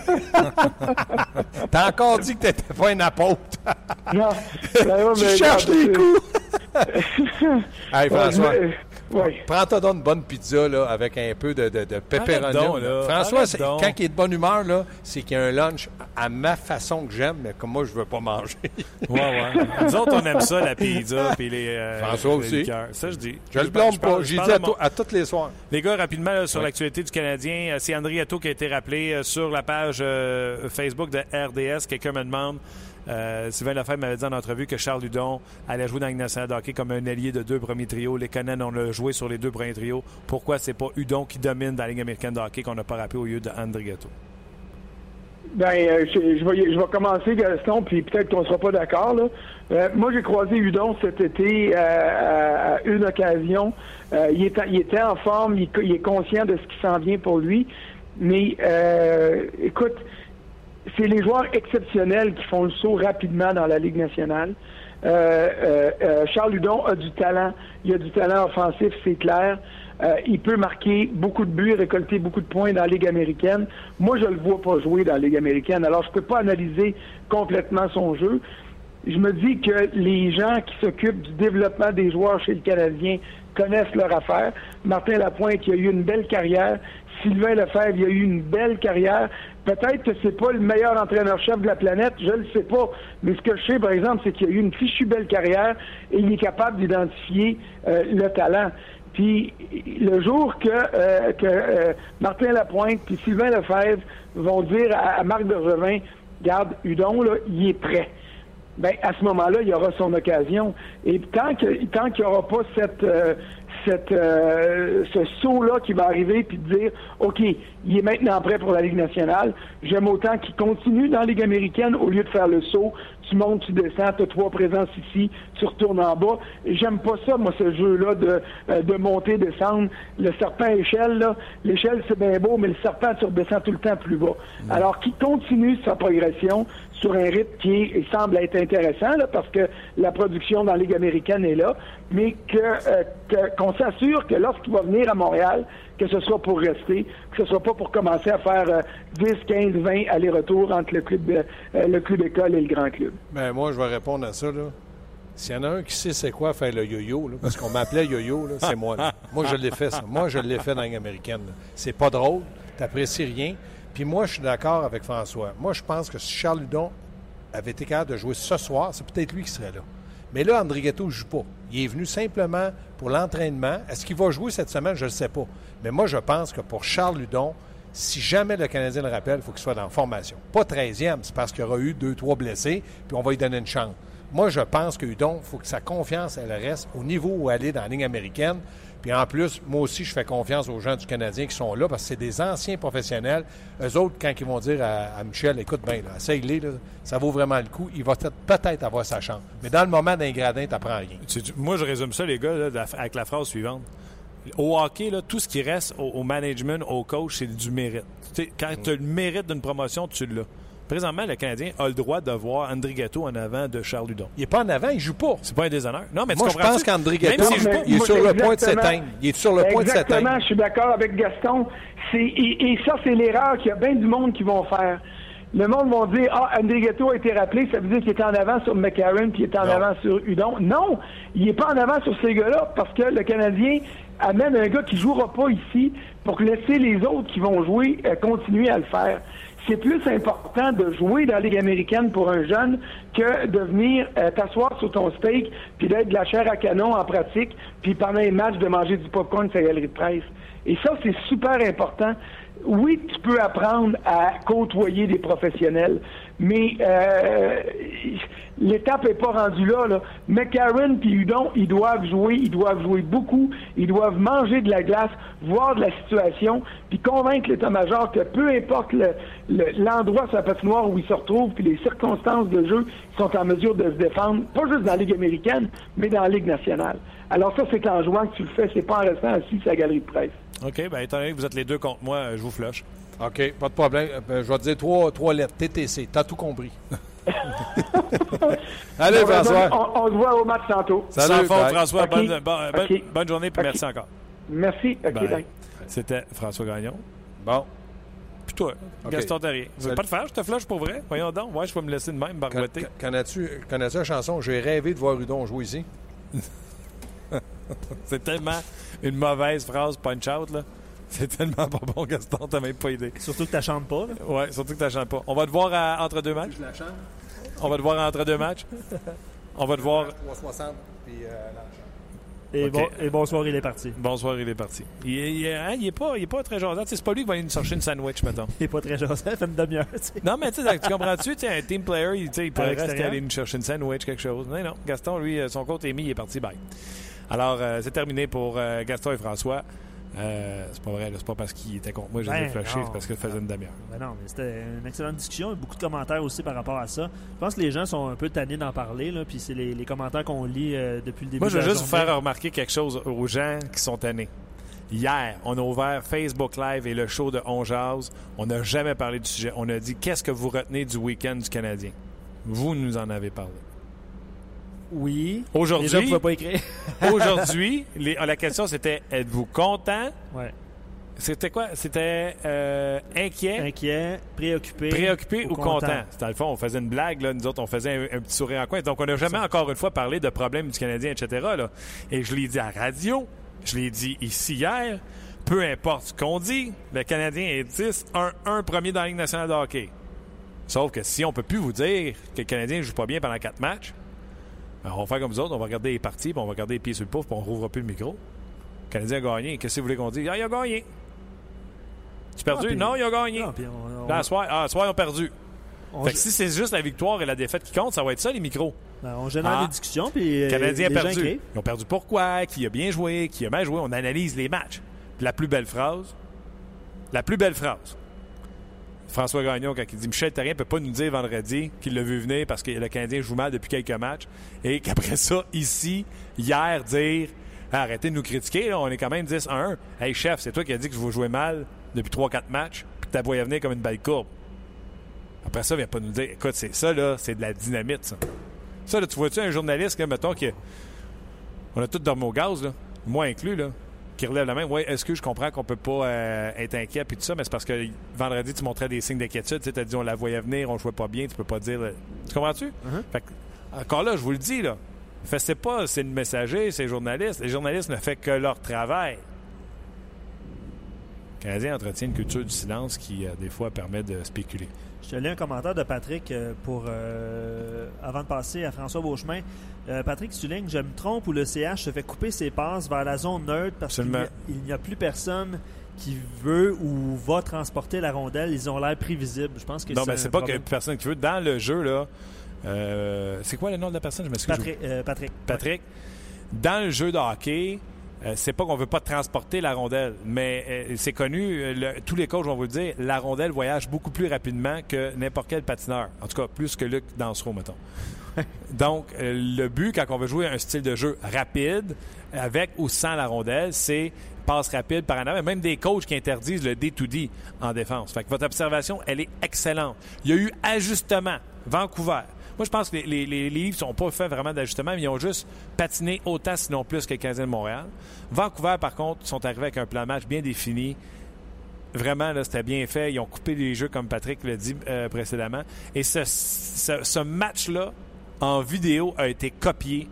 T'as encore dit que t'étais pas un apôtre. non. *laughs* Ben tu cherches les coups. *laughs* hey, François. Prends-toi donc une bonne pizza là, avec un peu de, de, de pepperoni. François, quand il est de bonne humeur, c'est qu'il y a un lunch à ma façon que j'aime, mais comme moi, je ne veux pas manger. ouais, ouais. Nous autres, on aime ça, la pizza *laughs* puis les. Euh, François aussi. Ça, je dis. Je le blâme pas. J'ai dit à, tous les soirs. Les gars, rapidement, sur l'actualité du Canadien, euh, c'est André Atto qui a été rappelé euh, sur la page Facebook de RDS. Quelqu'un me demande. Euh, Sylvain Lefebvre m'avait dit en entrevue que Charles Ludon allait jouer dans le nationale de hockey comme un allié de deux premiers trios. Les Canadiens ont le joué sur les deux premiers trios. Pourquoi c'est pas Udon qui domine dans la Ligue américaine de hockey qu'on n'a pas rappelé au lieu Gatto? Ben, euh, je, vais, je vais commencer, Gaston, puis peut-être qu'on ne sera pas d'accord. Euh, moi, j'ai croisé Udon cet été à, une occasion. il, est, il, était en forme, il, il, est conscient de ce qui s'en vient pour lui. Mais, écoute, c'est les joueurs exceptionnels qui font le saut rapidement dans la Ligue nationale. Euh, euh, euh, Charles Ludon a du talent. Il a du talent offensif, c'est clair. il peut marquer beaucoup de buts, récolter beaucoup de points dans la Ligue américaine. Moi, je le vois pas jouer dans la Ligue américaine. Alors, je peux pas analyser complètement son jeu. Je me dis que les gens qui s'occupent du développement des joueurs chez le Canadien connaissent leur affaire. Martin Lapointe, il a eu une belle carrière. Sylvain Lefebvre, il a eu une belle carrière. Peut-être que c'est pas le meilleur entraîneur-chef de la planète, je le sais pas. Mais ce que je sais, par exemple, c'est qu'il a eu une fichue belle carrière et il est capable d'identifier euh, le talent. Puis le jour que, euh, que euh, Martin Lapointe puis Sylvain Lefebvre vont dire à, Marc Bergevin, garde, Udon, là, il est prêt. Ben, à ce moment-là, il y aura son occasion. Et tant qu'il tant qu'il n'y aura pas cette, cette, euh, ce saut-là qui va arriver, puis de dire, OK, il est maintenant prêt pour la Ligue nationale. J'aime autant qu'il continue dans la Ligue américaine au lieu de faire le saut. Tu montes, tu descends, tu as trois présences ici, tu retournes en bas. J'aime pas ça, moi, ce jeu-là de, euh, de monter, descendre. Le serpent échelle, là, l'échelle, c'est bien beau, mais le serpent, tu redescends tout le temps plus bas. Alors, qu'il continue sa progression sur un rythme qui est- semble être intéressant, là, parce que la production dans la Ligue américaine est là, mais que, euh, que- qu'on s'assure que lorsqu'il va venir à Montréal, que ce soit pour rester, que ce soit pas pour commencer à faire euh, 10, 15, 20 allers-retours entre le club, euh, le club école et le grand club. Ben, moi, je vais répondre à ça. S'il y en a un qui sait c'est quoi faire le yo-yo, parce qu'on m'appelait yo-yo, c'est moi. Moi, je l'ai fait, ça. Moi, je l'ai fait dans la Ligue américaine. C'est pas drôle, t'apprécies rien. Puis moi, je suis d'accord avec François. Moi, je pense que si Charles Ludon avait été capable de jouer ce soir, c'est peut-être lui qui serait là. Mais là, André Ghetto ne joue pas. Il est venu simplement pour l'entraînement. Est-ce qu'il va jouer cette semaine? Je ne le sais pas. Mais moi, je pense que pour Charles Ludon, si jamais le Canadien le rappelle, il faut qu'il soit dans formation. Pas 13e, c'est parce qu'il y aura eu deux, trois blessés, puis on va lui donner une chance. Moi, je pense que Hudon, il faut que sa confiance, elle reste au niveau où elle est dans la ligne américaine. Puis en plus, moi aussi, je fais confiance aux gens du Canadien qui sont là parce que c'est des anciens professionnels. Eux autres, quand ils vont dire à, Michel, écoute bien, essaye-les, ça vaut vraiment le coup, il va peut-être- avoir sa chance. Mais dans le moment d'un gradin, tu n'apprends rien. Moi, je résume ça, les gars, là, avec la phrase suivante. Au hockey, là, tout ce qui reste au, management, au coach, c'est du mérite. Quand tu as le mérite d'une promotion, tu l'as. Présentement, le Canadien a le droit de voir André Ghetto en avant de Charles Ludon. Il n'est pas en avant, il joue pas. C'est pas un déshonneur. Non, mais Moi, tu je comprends pense qu'André pas, il est sur le point de exactement. s'éteindre. Il est sur le point de Exactement, s'éteindre. je suis d'accord avec Gaston. C'est, et, et ça, c'est l'erreur qu'il y a bien du monde qui vont faire. Le monde va dire Ah, André Ghetto a été rappelé, ça veut dire qu'il était en avant sur McCarron puis il était en Non. avant sur Udon. Non, il n'est pas en avant sur ces gars-là parce que le Canadien amène un gars qui ne jouera pas ici pour laisser les autres qui vont jouer euh, continuer à le faire. C'est plus important de jouer dans la Ligue américaine pour un jeune que de venir euh, t'asseoir sur ton steak puis d'être de la chair à canon en pratique puis pendant les matchs de manger du popcorn sur la galerie de presse. Et ça, c'est super important. Oui, tu peux apprendre à côtoyer des professionnels, mais euh, l'étape n'est pas rendue là. là. McCarron puis Hudon, ils doivent jouer, ils doivent jouer beaucoup, ils doivent manger de la glace, voir de la situation, puis convaincre l'état-major que peu importe le- le- l'endroit sur la patinoire où ils se retrouvent, puis les circonstances de jeu, ils sont en mesure de se défendre, pas juste dans la Ligue américaine, mais dans la Ligue nationale. Alors ça, c'est en jouant que tu le fais, c'est pas en restant assis sur la galerie de presse. OK, ben étant donné que vous êtes les deux contre moi, je vous flush. OK, pas de problème. Euh, ben, je vais te dire trois, trois lettres. TTC. T'as tout compris. *laughs* Allez, On, François. on- on se voit au match tantôt. Salut, Sans faute, bye. François. Bonne, bonne- bonne- journée, puis merci encore. Merci. OK, Bye. bye. C'était François Gagnon. Bon. Puis toi. Gaston Terrier. Tu veux pas te faire? Je te flush pour vrai? Voyons donc. Ouais, je vais me laisser de même barboter. con- Connais-tu connais-tu la chanson J'ai rêvé de voir Udon jouer ici? *laughs* C'est tellement une mauvaise phrase punch-out, là. *laughs* C'est tellement pas bon, Gaston, t'as même pas idée. Surtout que tu chantes pas. là. Ouais, surtout que t'achètes pas. On va te voir à- entre deux matchs? On va te voir entre deux matchs? *laughs* On va te voir... 360 puis euh, Et, Ok. bon, et bonsoir, il est parti. Bonsoir, il est parti. Il, il- hein, il est, pas, il est pas très jasant. C'est pas lui qui va aller nous chercher une sandwich, mettons. *laughs* Il est pas très ça fait une demi-heure. Non, mais tu sais, tu comprends-tu? Un team player, il, tu sais, il pourrait rester aller nous chercher une sandwich, quelque chose. Non, non. Gaston, lui, euh, son compte est mis, il est parti. Bye. Alors, euh, c'est terminé pour euh, Gaston et François. Euh, c'est pas vrai, c'est pas parce qu'il était contre moi que je les ai Ben, flashés, non. c'est parce qu'il faisait une demi-heure. Ben non, mais c'était une excellente discussion. Beaucoup de commentaires aussi par rapport à ça. Je pense que les gens sont un peu tannés d'en parler, là, puis c'est les, les commentaires qu'on lit euh, depuis le début Moi, je veux juste vous faire remarquer quelque chose aux gens qui sont tannés. Hier, on a ouvert Facebook Live et le show de On Jazz. On n'a jamais parlé du sujet. On a dit qu'est-ce que vous retenez du week-end du Canadien? Vous nous en avez parlé. Oui. Aujourd'hui- Les gens pas écrire. *laughs* Aujourd'hui, la question c'était êtes-vous content? Ouais. C'était quoi? C'était euh, inquiet, Inquiet, préoccupé. préoccupé ou, content? C'était le fond, on faisait une blague, là, nous autres, on faisait un, un petit sourire en coin. Donc, on n'a jamais encore une fois parlé de problèmes du Canadien, etc. Là. Et je l'ai dit à la radio, je l'ai dit ici hier, peu importe ce qu'on dit, le Canadien est 10, 1, 1 premier dans la Ligue nationale de hockey. Sauf que si on peut plus vous dire que le Canadien ne joue pas bien pendant quatre matchs, on va faire comme vous autres, on va regarder les parties, puis on va regarder les pieds sur le pouf, puis on rouvre plus le micro. Le Canadien a gagné. Qu'est-ce que vous voulez qu'on dise? Ah, il a gagné. Tu perdu? Ah, puis- non, il a gagné. Non, puis on, on- Là, à soir, ah, à soir, ils ont perdu. on- Fait que si c'est juste la victoire et la défaite qui comptent, ça va être ça, les micros. Ben, on génère Ah. des discussions, puis Le euh, Canadien a gens perdu. Ils ont perdu pourquoi? Qui a bien joué? Qui a mal joué? On analyse les matchs. Puis la plus belle phrase, la plus belle phrase, François Gagnon, quand il dit Michel Therrien ne peut pas nous dire vendredi qu'il l'a vu venir parce que le Canadien joue mal depuis quelques matchs. Et qu'après ça, ici, hier, dire arrêtez de nous critiquer, on est quand même 10 à 1. Hey chef, c'est toi qui as dit que je vous jouer mal depuis 3-4 matchs, puis que tu voyé venir comme une belle courbe. Après ça, viens pas nous dire écoute, c'est ça, là, c'est de la dynamite, ça. Ça, là, tu vois-tu un journaliste, mettons, que. On a tous dormi au gaz, là, moi inclus, là, qui relève la main. Oui, est-ce que je comprends qu'on peut pas euh, être inquiet puis tout ça, mais c'est parce que vendredi, tu montrais des signes d'inquiétude. Tu as dit on la voyait venir, on jouait pas bien, tu peux pas dire. là. Tu comprends-tu? Que, encore là, je vous le dis, là. Fait, c'est pas c'est le messager, c'est les journalistes. Les journalistes ne font que leur travail. Le Canadien entretient une culture du silence qui, euh, des fois, permet de spéculer. Je te lis un commentaire de Patrick euh, pour euh, avant de passer à François Beauchemin. Euh, Patrick souligne Je me trompe ou le CH se fait couper ses passes vers la zone neutre parce qu'il n'y a, plus personne qui veut ou va transporter la rondelle. Ils ont l'air prévisibles. Je pense que Non, mais c'est pas que problème. personne qui veut. Dans le jeu, là, euh, c'est quoi le nom de la personne? Je m'excuse. Patrick, Patrick. Patrick, dans le jeu de hockey, c'est pas qu'on veut pas transporter la rondelle, mais euh, c'est connu, euh, le- tous les coachs vont vous le dire, la rondelle voyage beaucoup plus rapidement que n'importe quel patineur. En tout cas, plus que Luc Dansereau, mettons. *laughs* Donc, euh, le but, quand on veut jouer un style de jeu rapide, avec ou sans la rondelle, c'est passe rapide par en avant. Même des coachs qui interdisent le D2D en défense. Fait que votre observation, elle est excellente. Il y a eu ajustement. Vancouver. Moi, je pense que les, les, les livres n'ont pas fait vraiment d'ajustement, mais ils ont juste patiné autant, sinon plus que Canadiens de Montréal. Vancouver, par contre, sont arrivés avec un plan de match bien défini. Vraiment, là, c'était bien fait. Ils ont coupé les jeux, comme Patrick l'a dit euh, précédemment. Et ce, match-là, en vidéo, a été copié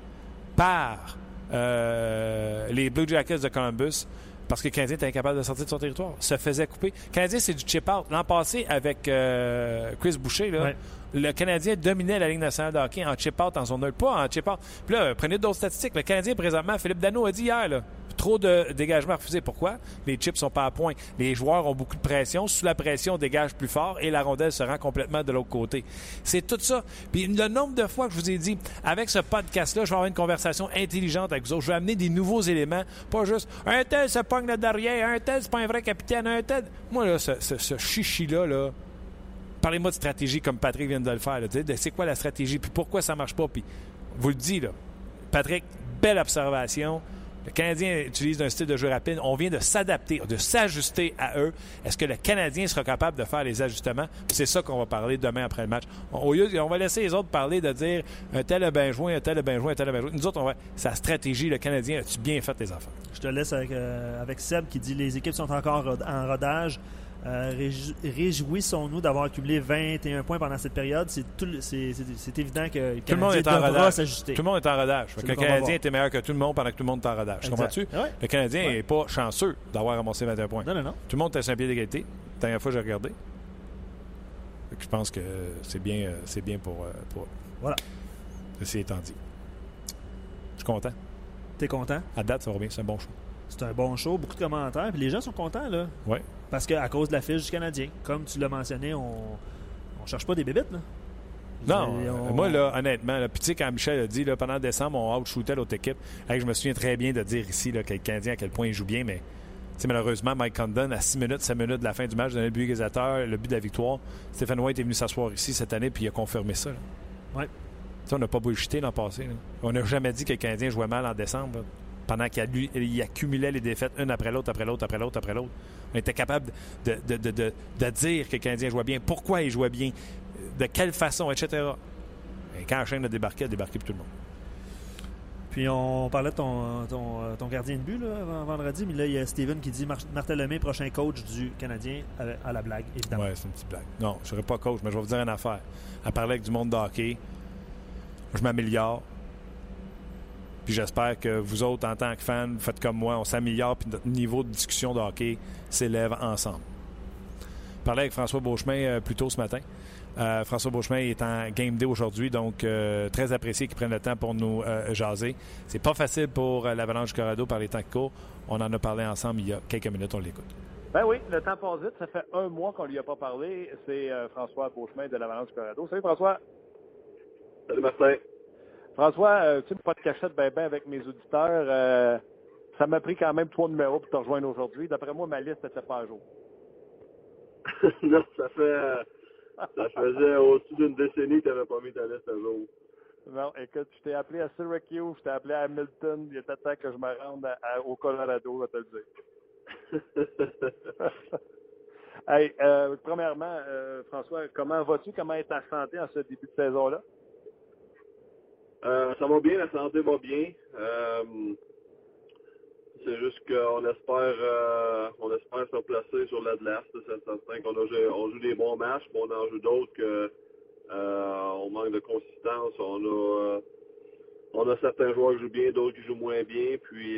par euh, les Blue Jackets de Columbus parce que le était incapable de sortir de son territoire. Se faisait couper. Le c'est du chip-out. L'an passé, avec euh, Chris Boucher, là. Le Canadien dominait la Ligue nationale de hockey en chip-out, en zone neutre. Pas en chip-out. Puis là, prenez d'autres statistiques. Le Canadien, présentement, Philippe Dano a dit hier, là, trop de dégagement refusé. Pourquoi? Les chips sont pas à point. Les joueurs ont beaucoup de pression. Sous la pression, on dégage plus fort et la rondelle se rend complètement de l'autre côté. C'est tout ça. Puis le nombre de fois que je vous ai dit, avec ce podcast-là, je vais avoir une conversation intelligente avec vous autres. Je vais amener des nouveaux éléments. Pas juste un tel se pogne le derrière, un tel, c'est pas un vrai capitaine, un tel. Moi, là, ce, ce chichi-là, là, Parlez-moi de stratégie comme Patrick vient de le faire. c'est quoi la stratégie, puis pourquoi ça marche pas. Puis, vous le dis, là. Patrick, belle observation. Le Canadien utilise un style de jeu rapide. On vient de s'adapter, de s'ajuster à eux. Est-ce que le Canadien sera capable de faire les ajustements? C'est ça qu'on va parler demain après le match. On, au lieu- on va laisser les autres parler de dire un tel a bien joué, un tel a bien joué, un tel a bien joué. Nous autres, on va. Sa stratégie, le Canadien, as-tu bien fait tes enfants? Je te laisse avec, euh, avec Seb qui dit les équipes sont encore en- en rodage. Euh, réjou- Réjouissons-nous d'avoir accumulé 21 points pendant cette période. C'est évident que le Tout le monde est en rodage. Tout le monde est en rodage. Le Canadien était meilleur que tout le monde pendant que tout le monde est en rodage. Comprends-tu? Ouais. Le Canadien Ouais. n'est pas chanceux d'avoir ramassé 21 points. Non, non, non. Tout le monde était sur un pied d'égalité. La dernière fois, j'ai regardé. Je pense que c'est bien, euh, bien pour, euh, pour. Voilà. Ceci étant dit. Je suis content. T'es content? À date, ça va bien. C'est un bon show. C'est un bon show, beaucoup de commentaires. Puis les gens sont contents, là. Ouais. Parce qu'à cause de la fiche du Canadien, comme tu l'as mentionné, on on cherche pas des bébites, là. Non, on- moi, là, honnêtement, là, puis tu sais, quand Michel a dit, là, pendant décembre, on out-shootait l'autre équipe, je me souviens très bien de dire ici là, que le Canadien, à quel point il joue bien, mais malheureusement, Mike Condon, à 6 minutes, 7 minutes de la fin du match, donnait le but égalisateur, le but de la victoire. Stephen White est venu s'asseoir ici cette année, puis il a confirmé ça. sais, on n'a pas bullshité l'an passé. là. On n'a jamais dit que le Canadien jouait mal en décembre, pendant qu'il il accumulait les défaites une après l'autre, après l'autre, après l'autre, après l'autre. On était capable de, de- de- de- de dire que le Canadien jouait bien, pourquoi il jouait bien, de quelle façon, etc. Et quand la chaîne a débarqué, a débarqué pour tout le monde. Puis on parlait de ton, ton, euh, ton gardien de but là, vendredi, mais là, il y a Steven qui dit Mar- Martin Lemay, prochain coach du Canadien, à, à la blague, évidemment. Ouais, c'est une petite blague. Non, je ne serai pas coach, mais je vais vous dire une affaire. À parler avec du monde de hockey, je m'améliore. Puis j'espère que vous autres, en tant que fans, vous faites comme moi, on s'améliore, puis notre niveau de discussion de hockey s'élève ensemble. Je parlais avec François Beauchemin euh, plus tôt ce matin. Euh, François Beauchemin est en game day aujourd'hui, donc euh, très apprécié qu'il prenne le temps pour nous euh, jaser. C'est pas facile pour euh, l'Avalanche du Colorado par les temps courent. On en a parlé ensemble il y a quelques minutes, on l'écoute. Ben oui, le temps passe vite. Ça fait un mois qu'on lui a pas parlé. C'est euh, François Beauchemin de l'Avalanche du Colorado. Salut François. Salut Martin. François, euh, tu sais, pas de cachette ben ben avec mes auditeurs. Euh, ça m'a pris quand même trois numéros pour te rejoindre aujourd'hui. D'après moi, ma liste n'était pas à jour. *laughs* non, ça fait. euh, ça faisait au-dessus d'une décennie que tu n'avais pas mis ta liste à jour. Non, écoute, je t'ai appelé à Syracuse, je t'ai appelé à Hamilton. Il était temps que je me rende à- à- au Colorado, je vais te le dire. *laughs* hey, euh, premièrement, euh, François, comment vas-tu? Comment est ta santé en ce début de saison-là? Euh, ça va bien, la santé va bien. Euh, c'est juste qu'on espère euh, on espère se placer sur l'Atlas. C'est certain qu'on on joue des bons matchs, mais on en joue d'autres que on manque de consistance. On a on a certains joueurs qui jouent bien, d'autres qui jouent moins bien. Puis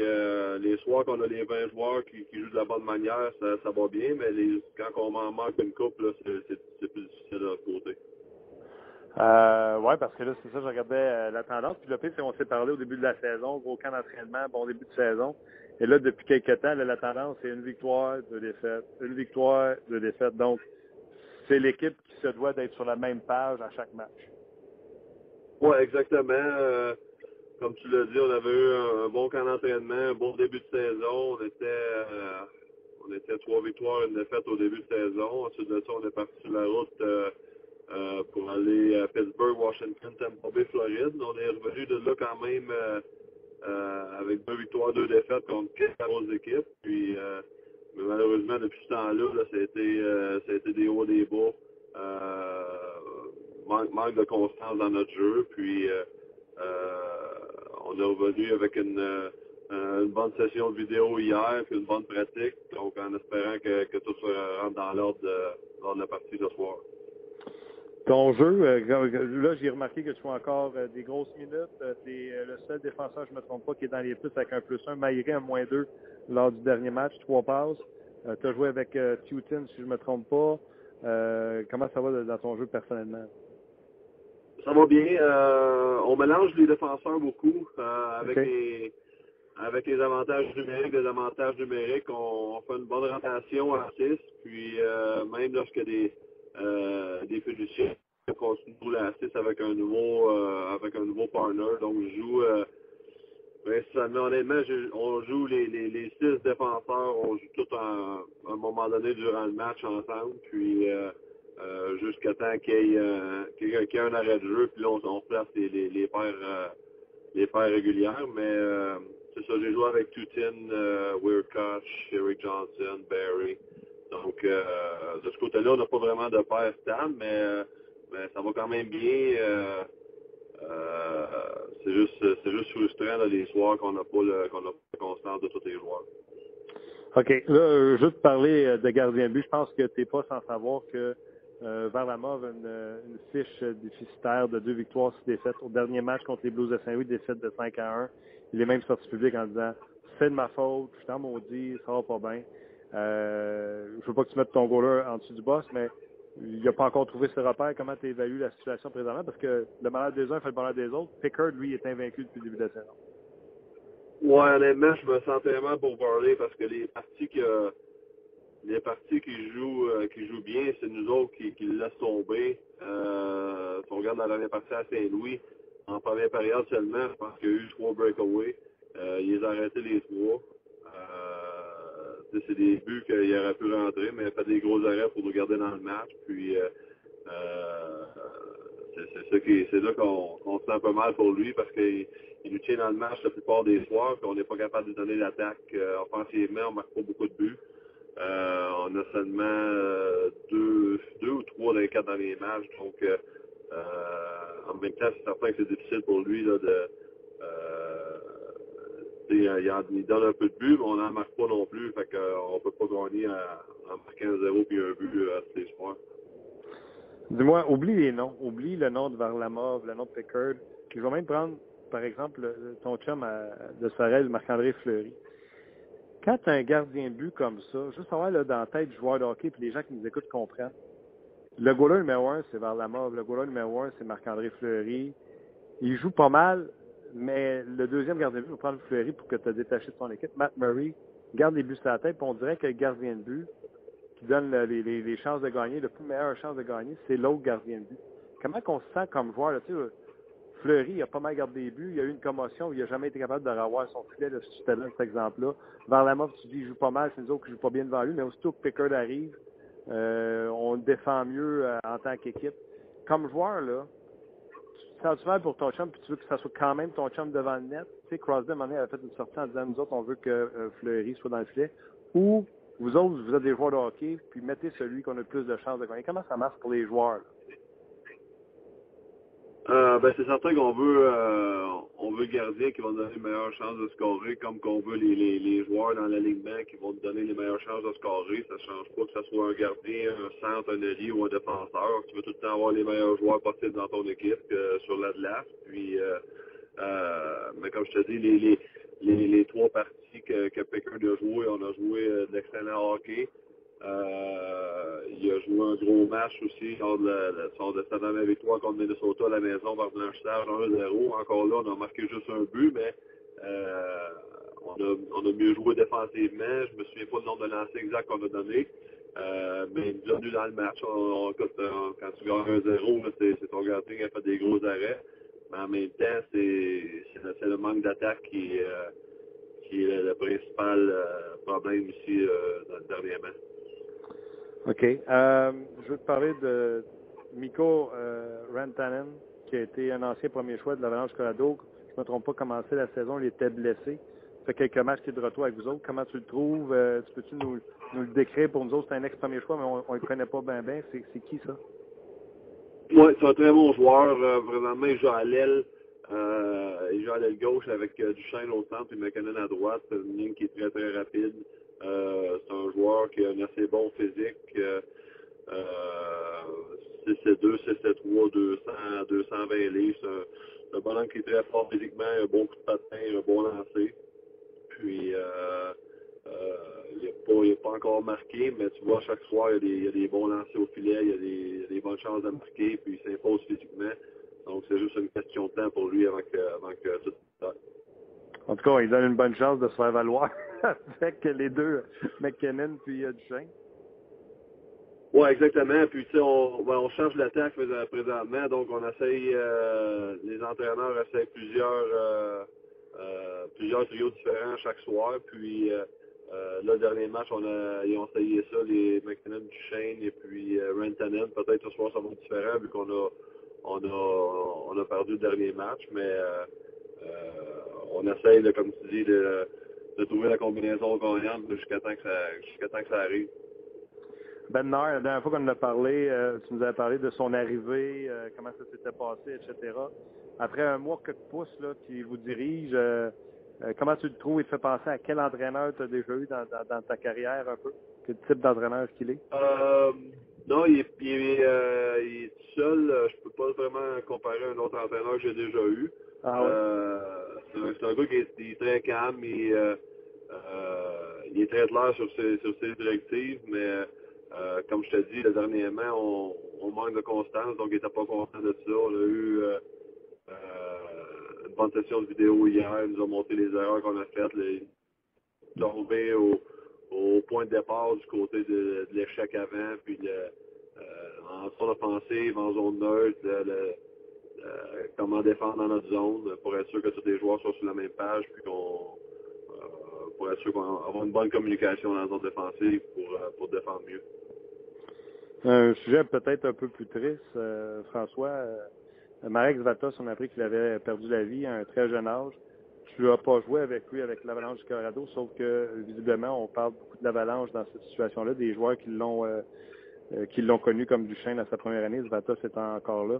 les soirs qu'on a les 20 joueurs qui, jouent de la bonne manière, ça, va bien, mais les, quand on manque une coupe, c'est, plus difficile de notre côté. Euh, ouais, parce que là, c'est ça, je regardais euh, la tendance. Puis le pire, c'est qu'on s'est parlé au début de la saison, gros camp d'entraînement, bon début de saison. Et là, depuis quelques temps, la tendance, c'est une victoire, deux défaites, une victoire, deux défaites. Donc, c'est l'équipe qui se doit d'être sur la même page à chaque match. Oui, exactement. Euh, comme tu l'as dit, on avait eu un, un bon camp d'entraînement, un bon début de saison. On était, euh, on était trois victoires, une défaite au début de saison. Ensuite de ça, on est parti sur la route euh, pour aller à Pittsburgh, Washington, Tampa Bay, Floride. On est revenu de là quand même euh, euh, avec deux victoires, deux défaites contre quatre équipes. Puis, mais malheureusement, depuis ce temps-là, là, ça, a été, ça a été des hauts, des bas. Manque, de constance dans notre jeu. Puis, on est revenu avec une, une bonne session vidéo hier, puis une bonne pratique. Donc, en espérant que, tout se rentre dans l'ordre lors de la partie ce soir. Ton jeu, euh, là, j'ai remarqué que tu fais encore euh, des grosses minutes. T'es euh, le seul défenseur, je ne me trompe pas, qui est dans les plus avec un plus un, Maïré un moins deux lors du dernier match, trois passes. Tu as joué avec Tutin, si je ne me trompe pas. Euh, comment ça va dans ton jeu personnellement? Ça va bien. Euh, on mélange les défenseurs beaucoup euh, avec les avec les avantages numériques, des avantages numériques, on, on fait une bonne rotation à 6, puis euh, même lorsque des euh, des fiduciaires continuent la 6 avec un nouveau euh, avec un nouveau partner. Donc je joue euh, honnêtement, on joue les, les, six défenseurs, on joue tout à un moment donné durant le match ensemble, puis euh, jusqu'à temps qu'il y quelqu'un qui ait un arrêt de jeu, puis là on, on replace les, les, les paires les paires régulières, mais c'est ça, j'ai joué avec Tutin, Weirkoch, Eric Johnson, Barry. Donc euh, de ce côté-là, on n'a pas vraiment de paire stable, mais, ça va quand même bien. euh, euh, c'est juste juste frustrant là, les soirs qu'on n'a pas le qu'on pas la constance de tous les joueurs. OK. Là, euh, juste parler de gardien but, je pense que tu n'es pas sans savoir que euh, Varlamov a une, fiche déficitaire de deux victoires, six défaites. Au dernier match contre les Blues de Saint-Louis, défaite de 5 à 1. Il est même sorti public en disant C'est de ma faute, je suis en maudit, ça va pas bien. Euh, je veux pas que tu mettes ton goaler en dessous du boss, mais il n'a pas encore trouvé ses repères. Comment tu évalues la situation présentement? Parce que le malheur des uns fait le bonheur des autres. Pickard, lui, est invaincu depuis le début de la saison. Ouais, honnêtement, je me sens vraiment pour parler parce que les parties que les parties qui jouent euh, qui jouent bien, c'est nous autres qui, qui le laissent tomber. Euh, si on regarde la dernière partie à Saint-Louis, en première période seulement, je pense qu'il y a eu trois breakaways. Euh, il les a arrêtés les trois. C'est des buts qu'il aurait pu rentrer, mais il a fait des gros arrêts pour nous garder dans le match. Puis euh, euh, c'est là qu'on se sent un peu mal pour lui parce qu'il il nous tient dans le match la plupart des soirs, puis on n'est pas capable de donner l'attaque euh, offensivement, on marque pas beaucoup de buts. Euh, on a seulement deux, deux ou trois dans les quatre derniers matchs, donc en même temps, c'est certain que c'est difficile pour lui de il, en- il donne un peu de but, mais on n'en marque pas non plus, fait qu'on peut pas gagner en, marquant un zéro puis un but euh, tous les soirs. Dis-moi, oublie les noms. Oublie le nom de Varlamov, le nom de Pickard. Je vais même prendre, par exemple, le- ton chum à- de Sorel, Marc-André Fleury. Quand tu as un gardien de but comme ça, juste savoir là, dans la tête du joueur de hockey puis les gens qui nous écoutent comprennent. Le goaler numéro un, c'est Varlamov. Le goaler numéro un, c'est Marc-André Fleury. Il joue pas mal, mais le deuxième gardien de but va prendre Fleury pour que tu as détaché de son équipe. Matt Murray garde les buts sur la tête, puis on dirait que le gardien de but qui donne le- les, les- les chances de gagner, le plus meilleur chance de gagner, c'est l'autre gardien de but. Comment qu'on se sent comme joueur? Là, tu sais, Fleury a pas mal gardé des buts. Il a eu une commotion. Il n'a jamais été capable de revoir son filet, là, si tu cet exemple-là. Varlamov, tu dis, il joue pas mal. C'est nous autres qui jouent pas bien devant lui. Mais aussitôt que Pickard arrive, euh, on le défend mieux euh, en tant qu'équipe. Comme joueur, là, sens mal pour ton chum, puis tu veux que ça soit quand même ton chum devant le net. Tu sais, Crosby, à un moment donné, a fait une sortie en disant, nous autres, on veut que euh, Fleury soit dans le filet. Ou vous autres, vous êtes des joueurs de hockey, puis mettez celui qu'on a le plus de chances de gagner. Comment ça marche pour les joueurs? Euh, ben, c'est certain qu'on veut euh, on veut gardien qui va donner les meilleures chances de scorer, comme qu'on veut les, les, les joueurs dans l'alignement qui vont nous donner les meilleures chances de scorer. Ça change pas que ce soit un gardien, un centre, un allié ou un défenseur. Tu veux tout le temps avoir les meilleurs joueurs possibles dans ton équipe euh, sur la glace. Puis, euh, euh, mais comme je te dis, les, les, les, les trois parties que, que Pickard a joué, on a joué de l'excellent hockey. Euh, il a joué un gros match aussi lors de, la, son de sa victoire contre Minnesota à la maison par blanchissage 1-0. Encore là, on a marqué juste un but, mais euh, on, a, on a mieux joué défensivement. Je me souviens pas le nombre de lancers exact qu'on a donné. Euh, mais bienvenue dans le match. Quand tu gagnes 1-0, c'est ton gardien qui a fait des gros arrêts. Mais en même temps, c'est le, manque d'attaque qui, qui est le, le principal problème ici dans le dernier match. OK. Euh, je veux te parler de Miko euh, Rantanen, qui a été un ancien premier choix de l'Avalanche Colorado. Je ne me trompe pas, commencé la saison, il était blessé. Ça fait quelques matchs qu'il est de retour avec vous autres. Comment tu le trouves? Euh, tu peux-tu nous, le décrire? Pour nous autres? C'est un ex-premier choix, mais on ne le connaît pas bien bien. C'est, qui ça? Oui, c'est un très bon joueur. Vraiment, il joue à l'aile. Il à l'aile gauche avec Duchesne au centre et McKinnon à droite. C'est une ligne qui est très, très rapide. Euh, c'est un joueur qui a un assez bon physique. Euh, 6-2, 6-3, 200, 220 livres. C'est un, un qui est très fort physiquement, un bon coup de patin, un bon lancer. Puis, euh, euh, il n'est pas, encore marqué, mais tu vois, chaque soir, il y a des, bons lancers au filet, il y a des, bonnes chances de marquer, puis il s'impose physiquement. Donc, c'est juste une question de temps pour lui avant que, avant que tout ça. En tout cas, il donne une bonne chance de se faire valoir *laughs* *laughs* avec les deux, McKinnon puis euh, Duchesne. Oui, exactement. Puis, tu sais, on, ben, change l'attaque présentement, donc on essaye, euh, les entraîneurs essayent plusieurs, euh, euh, plusieurs trios différents chaque soir. Puis, le dernier match, on a, ils ont essayé ça, les McKinnon, Duchesne et puis Rantanen. Peut-être ce soir, ça va être différent vu qu'on a, on a, on a perdu le dernier match, mais on essaye, comme tu dis, de, de trouver la combinaison gagnante jusqu'à temps que ça, jusqu'à temps que ça arrive. Ben Nair, la dernière fois qu'on en a parlé, euh, tu nous avais parlé de son arrivée, euh, comment ça s'était passé, etc. Après un mois que de pouce là, qui vous dirige, euh, comment tu le trouves? Il te fait penser à quel entraîneur tu as déjà eu dans, dans, dans, ta carrière un peu? Quel type d'entraîneur qu'il est? Non, il est, il est, il est seul. Je peux pas vraiment comparer à un autre entraîneur que j'ai déjà eu. Ah. Euh, c'est un, gars qui est, très calme, il, euh, il est très clair sur ses, sur ses directives, mais euh, comme je te dis, le dernièrement, on, on manque de constance, donc il n'était pas content de ça. On a eu euh, euh, une bonne session de vidéo hier, il nous a montré les erreurs qu'on a faites, les tomber au, point de départ du côté de, l'échec avant, puis euh, en zone offensive, en zone neutre, le, euh, comment défendre dans notre zone pour être sûr que tous les joueurs soient sur la même page, puis qu'on euh, pour être sûr qu'on avoir une bonne communication dans la zone défensive pour, euh, pour défendre mieux. Un sujet peut-être un peu plus triste, euh, François. Marek Zvatos, on a appris qu'il avait perdu la vie à un très jeune âge. Tu n'as pas joué avec lui avec l'Avalanche du Colorado, sauf que visiblement, on parle beaucoup de l'Avalanche dans cette situation-là, des joueurs qui l'ont qui l'ont connu comme Duchesne à sa première année. Zvatos est encore là.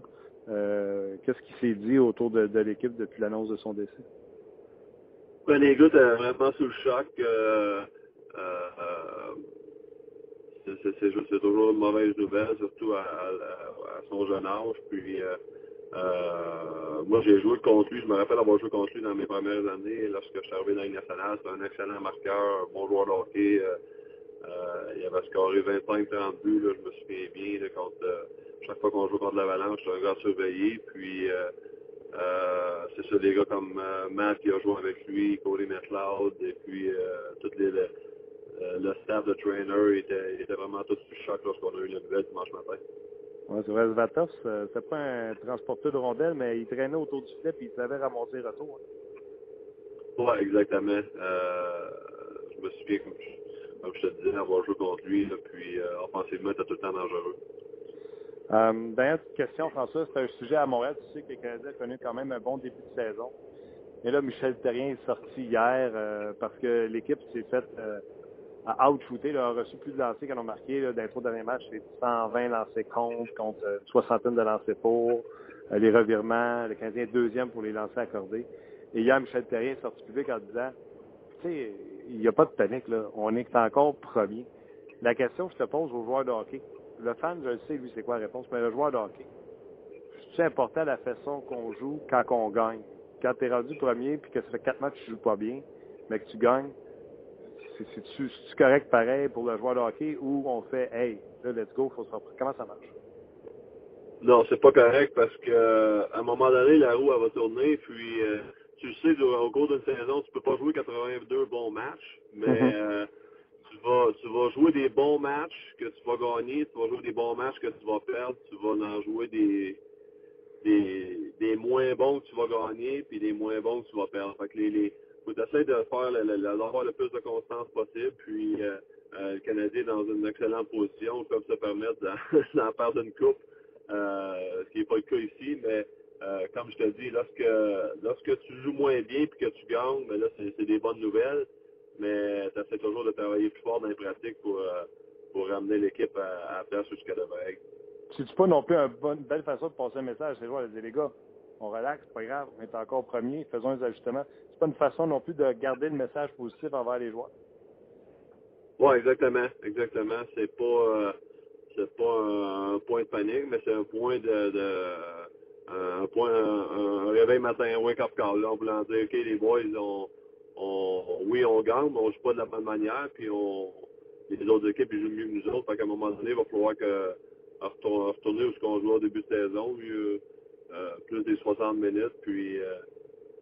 Euh, Qu'est-ce qui s'est dit autour de, l'équipe depuis l'annonce de son décès? Ben, les gars vraiment sous le choc. Euh, euh, c'est toujours une mauvaise nouvelle, surtout à, son jeune âge. Puis moi j'ai joué contre lui, je me rappelle avoir joué contre lui dans mes premières années lorsque je suis arrivé dans la nationale. C'est un excellent marqueur, bon joueur de euh, il avait scoré 25-30 buts, là, je me souviens bien, là, contre, euh, chaque fois qu'on joue contre l'Avalanche, c'est un gars surveillé. Puis euh, euh, c'est ça, des gars comme euh, Matt qui a joué avec lui, Cody McLeod, et puis euh, les, le, le staff de trainer était, était vraiment tout sous choc lorsqu'on a eu la nouvelle dimanche matin. Ouais, c'est vrai, Zvatov, c'est pas un transporteur de rondelles, mais il traînait autour du filet et il savait ramasser retour. Hein. Ouais, exactement. Je me souviens, comme je, comme je te disais, avoir joué contre lui, là, puis euh, offensivement, était tout le temps dangereux. Euh, dernière petite question, François. C'est un sujet à Montréal. Tu sais que le Canadien a connu quand même un bon début de saison. Et là, Michel Terrien est sorti hier euh, parce que l'équipe s'est faite euh, out-shooter. Il a reçu plus de lancers qu'elle a marqué. Là, dans les trois derniers matchs, c'est 120 lancers contre, contre une soixantaine de lancers pour. Euh, les revirements, le Canadien est deuxième pour les lancers accordés. Et hier, Michel Terrien est sorti public en disant, tu sais, il n'y a pas de panique, là. On est encore premier. La question que je te pose aux joueurs de hockey, le fan, je le sais, lui, c'est quoi la réponse, mais le joueur de hockey, c'est important la façon qu'on joue quand on gagne? Quand tu es rendu premier puis que ça fait quatre matchs que tu joues pas bien, mais que tu gagnes, c'est-tu correct pareil pour le joueur de hockey ou on fait Hey, là, let's go, faut se reprendre. Comment ça marche? Non, c'est pas correct parce que à un moment donné, la roue elle va tourner, puis euh, tu le sais, au cours d'une saison, tu peux pas jouer 82 bons matchs, mais mm-hmm. euh, tu vas, tu vas jouer des bons matchs que tu vas gagner, tu vas jouer des bons matchs que tu vas perdre, tu vas en jouer des, des, des moins bons que tu vas gagner, puis des moins bons que tu vas perdre. Fait que les, les faut essayer de faire d'avoir le plus de constance possible, puis euh, euh, le Canadien est dans une excellente position, comme se permettre d'en *laughs* perdre une coupe, euh, ce qui n'est pas le cas ici, mais euh, comme je te dis, lorsque lorsque tu joues moins bien puis que tu gagnes, mais ben là c'est des bonnes nouvelles mais tu essaies toujours de travailler plus fort dans les pratiques pour, euh, pour ramener l'équipe à, à la place devrait être. C'est pas non plus une bonne, belle façon de passer un message? C'est voir, les gars, on relaxe, c'est pas grave, on est encore premier, faisons les ajustements. C'est pas une façon non plus de garder le message positif envers les joueurs. Oui, exactement, exactement. C'est pas euh, c'est pas un, point de panique, mais c'est un point de, de un point un, réveil matin, un wake up call. Là, on voulait dire OK, les boys, ont oui, on gagne, mais on joue pas de la bonne manière, puis on, les autres équipes ils jouent mieux que nous autres. Fait qu'à un moment donné, il va falloir que, retourner où ce qu'on jouait au début de saison, euh, plus des 60 minutes, puis euh,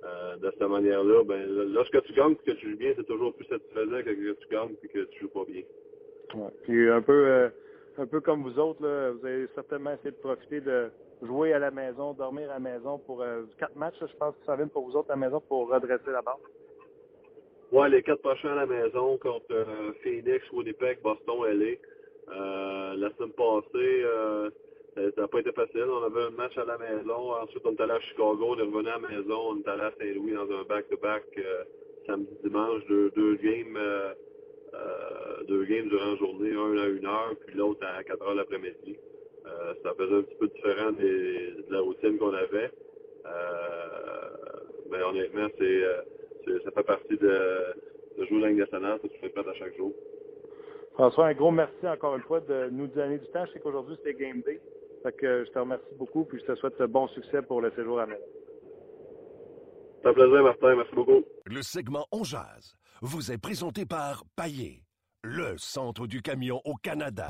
euh, de cette manière-là, ben, lorsque tu gagnes et que tu joues bien, c'est toujours plus satisfaisant que, que tu gagnes et que tu joues pas bien. Puis un peu, un peu comme vous autres, vous avez certainement essayé de profiter de jouer à la maison, dormir à la maison pour quatre matchs, je pense que ça vient pour vous autres à la maison pour redresser la barre. Ouais, les quatre prochains à la maison contre euh, Phoenix, Winnipeg, Boston, LA. Euh, la semaine passée, euh, ça n'a pas été facile. On avait un match à la maison. Ensuite, on est allé à Chicago. On est revenu à la maison. On est allé à Saint-Louis dans un back-to-back euh, samedi, dimanche. Deux, deux games euh, deux games durant la journée, un à une heure, puis l'autre à 4 heures l'après-midi. ça faisait un petit peu différent des, de la routine qu'on avait. mais honnêtement, c'est ça fait partie de, de jouer la Ligue nationale, ça tu fais pas à chaque jour. François, un gros merci encore une fois de nous donner du temps. Je sais qu'aujourd'hui c'est Game Day. Fait que je te remercie beaucoup puis je te souhaite bon succès pour le séjour à Mel. C'est un plaisir, Martin. Merci beaucoup. Le segment On Jazz vous est présenté par Paillé, le centre du camion au Canada.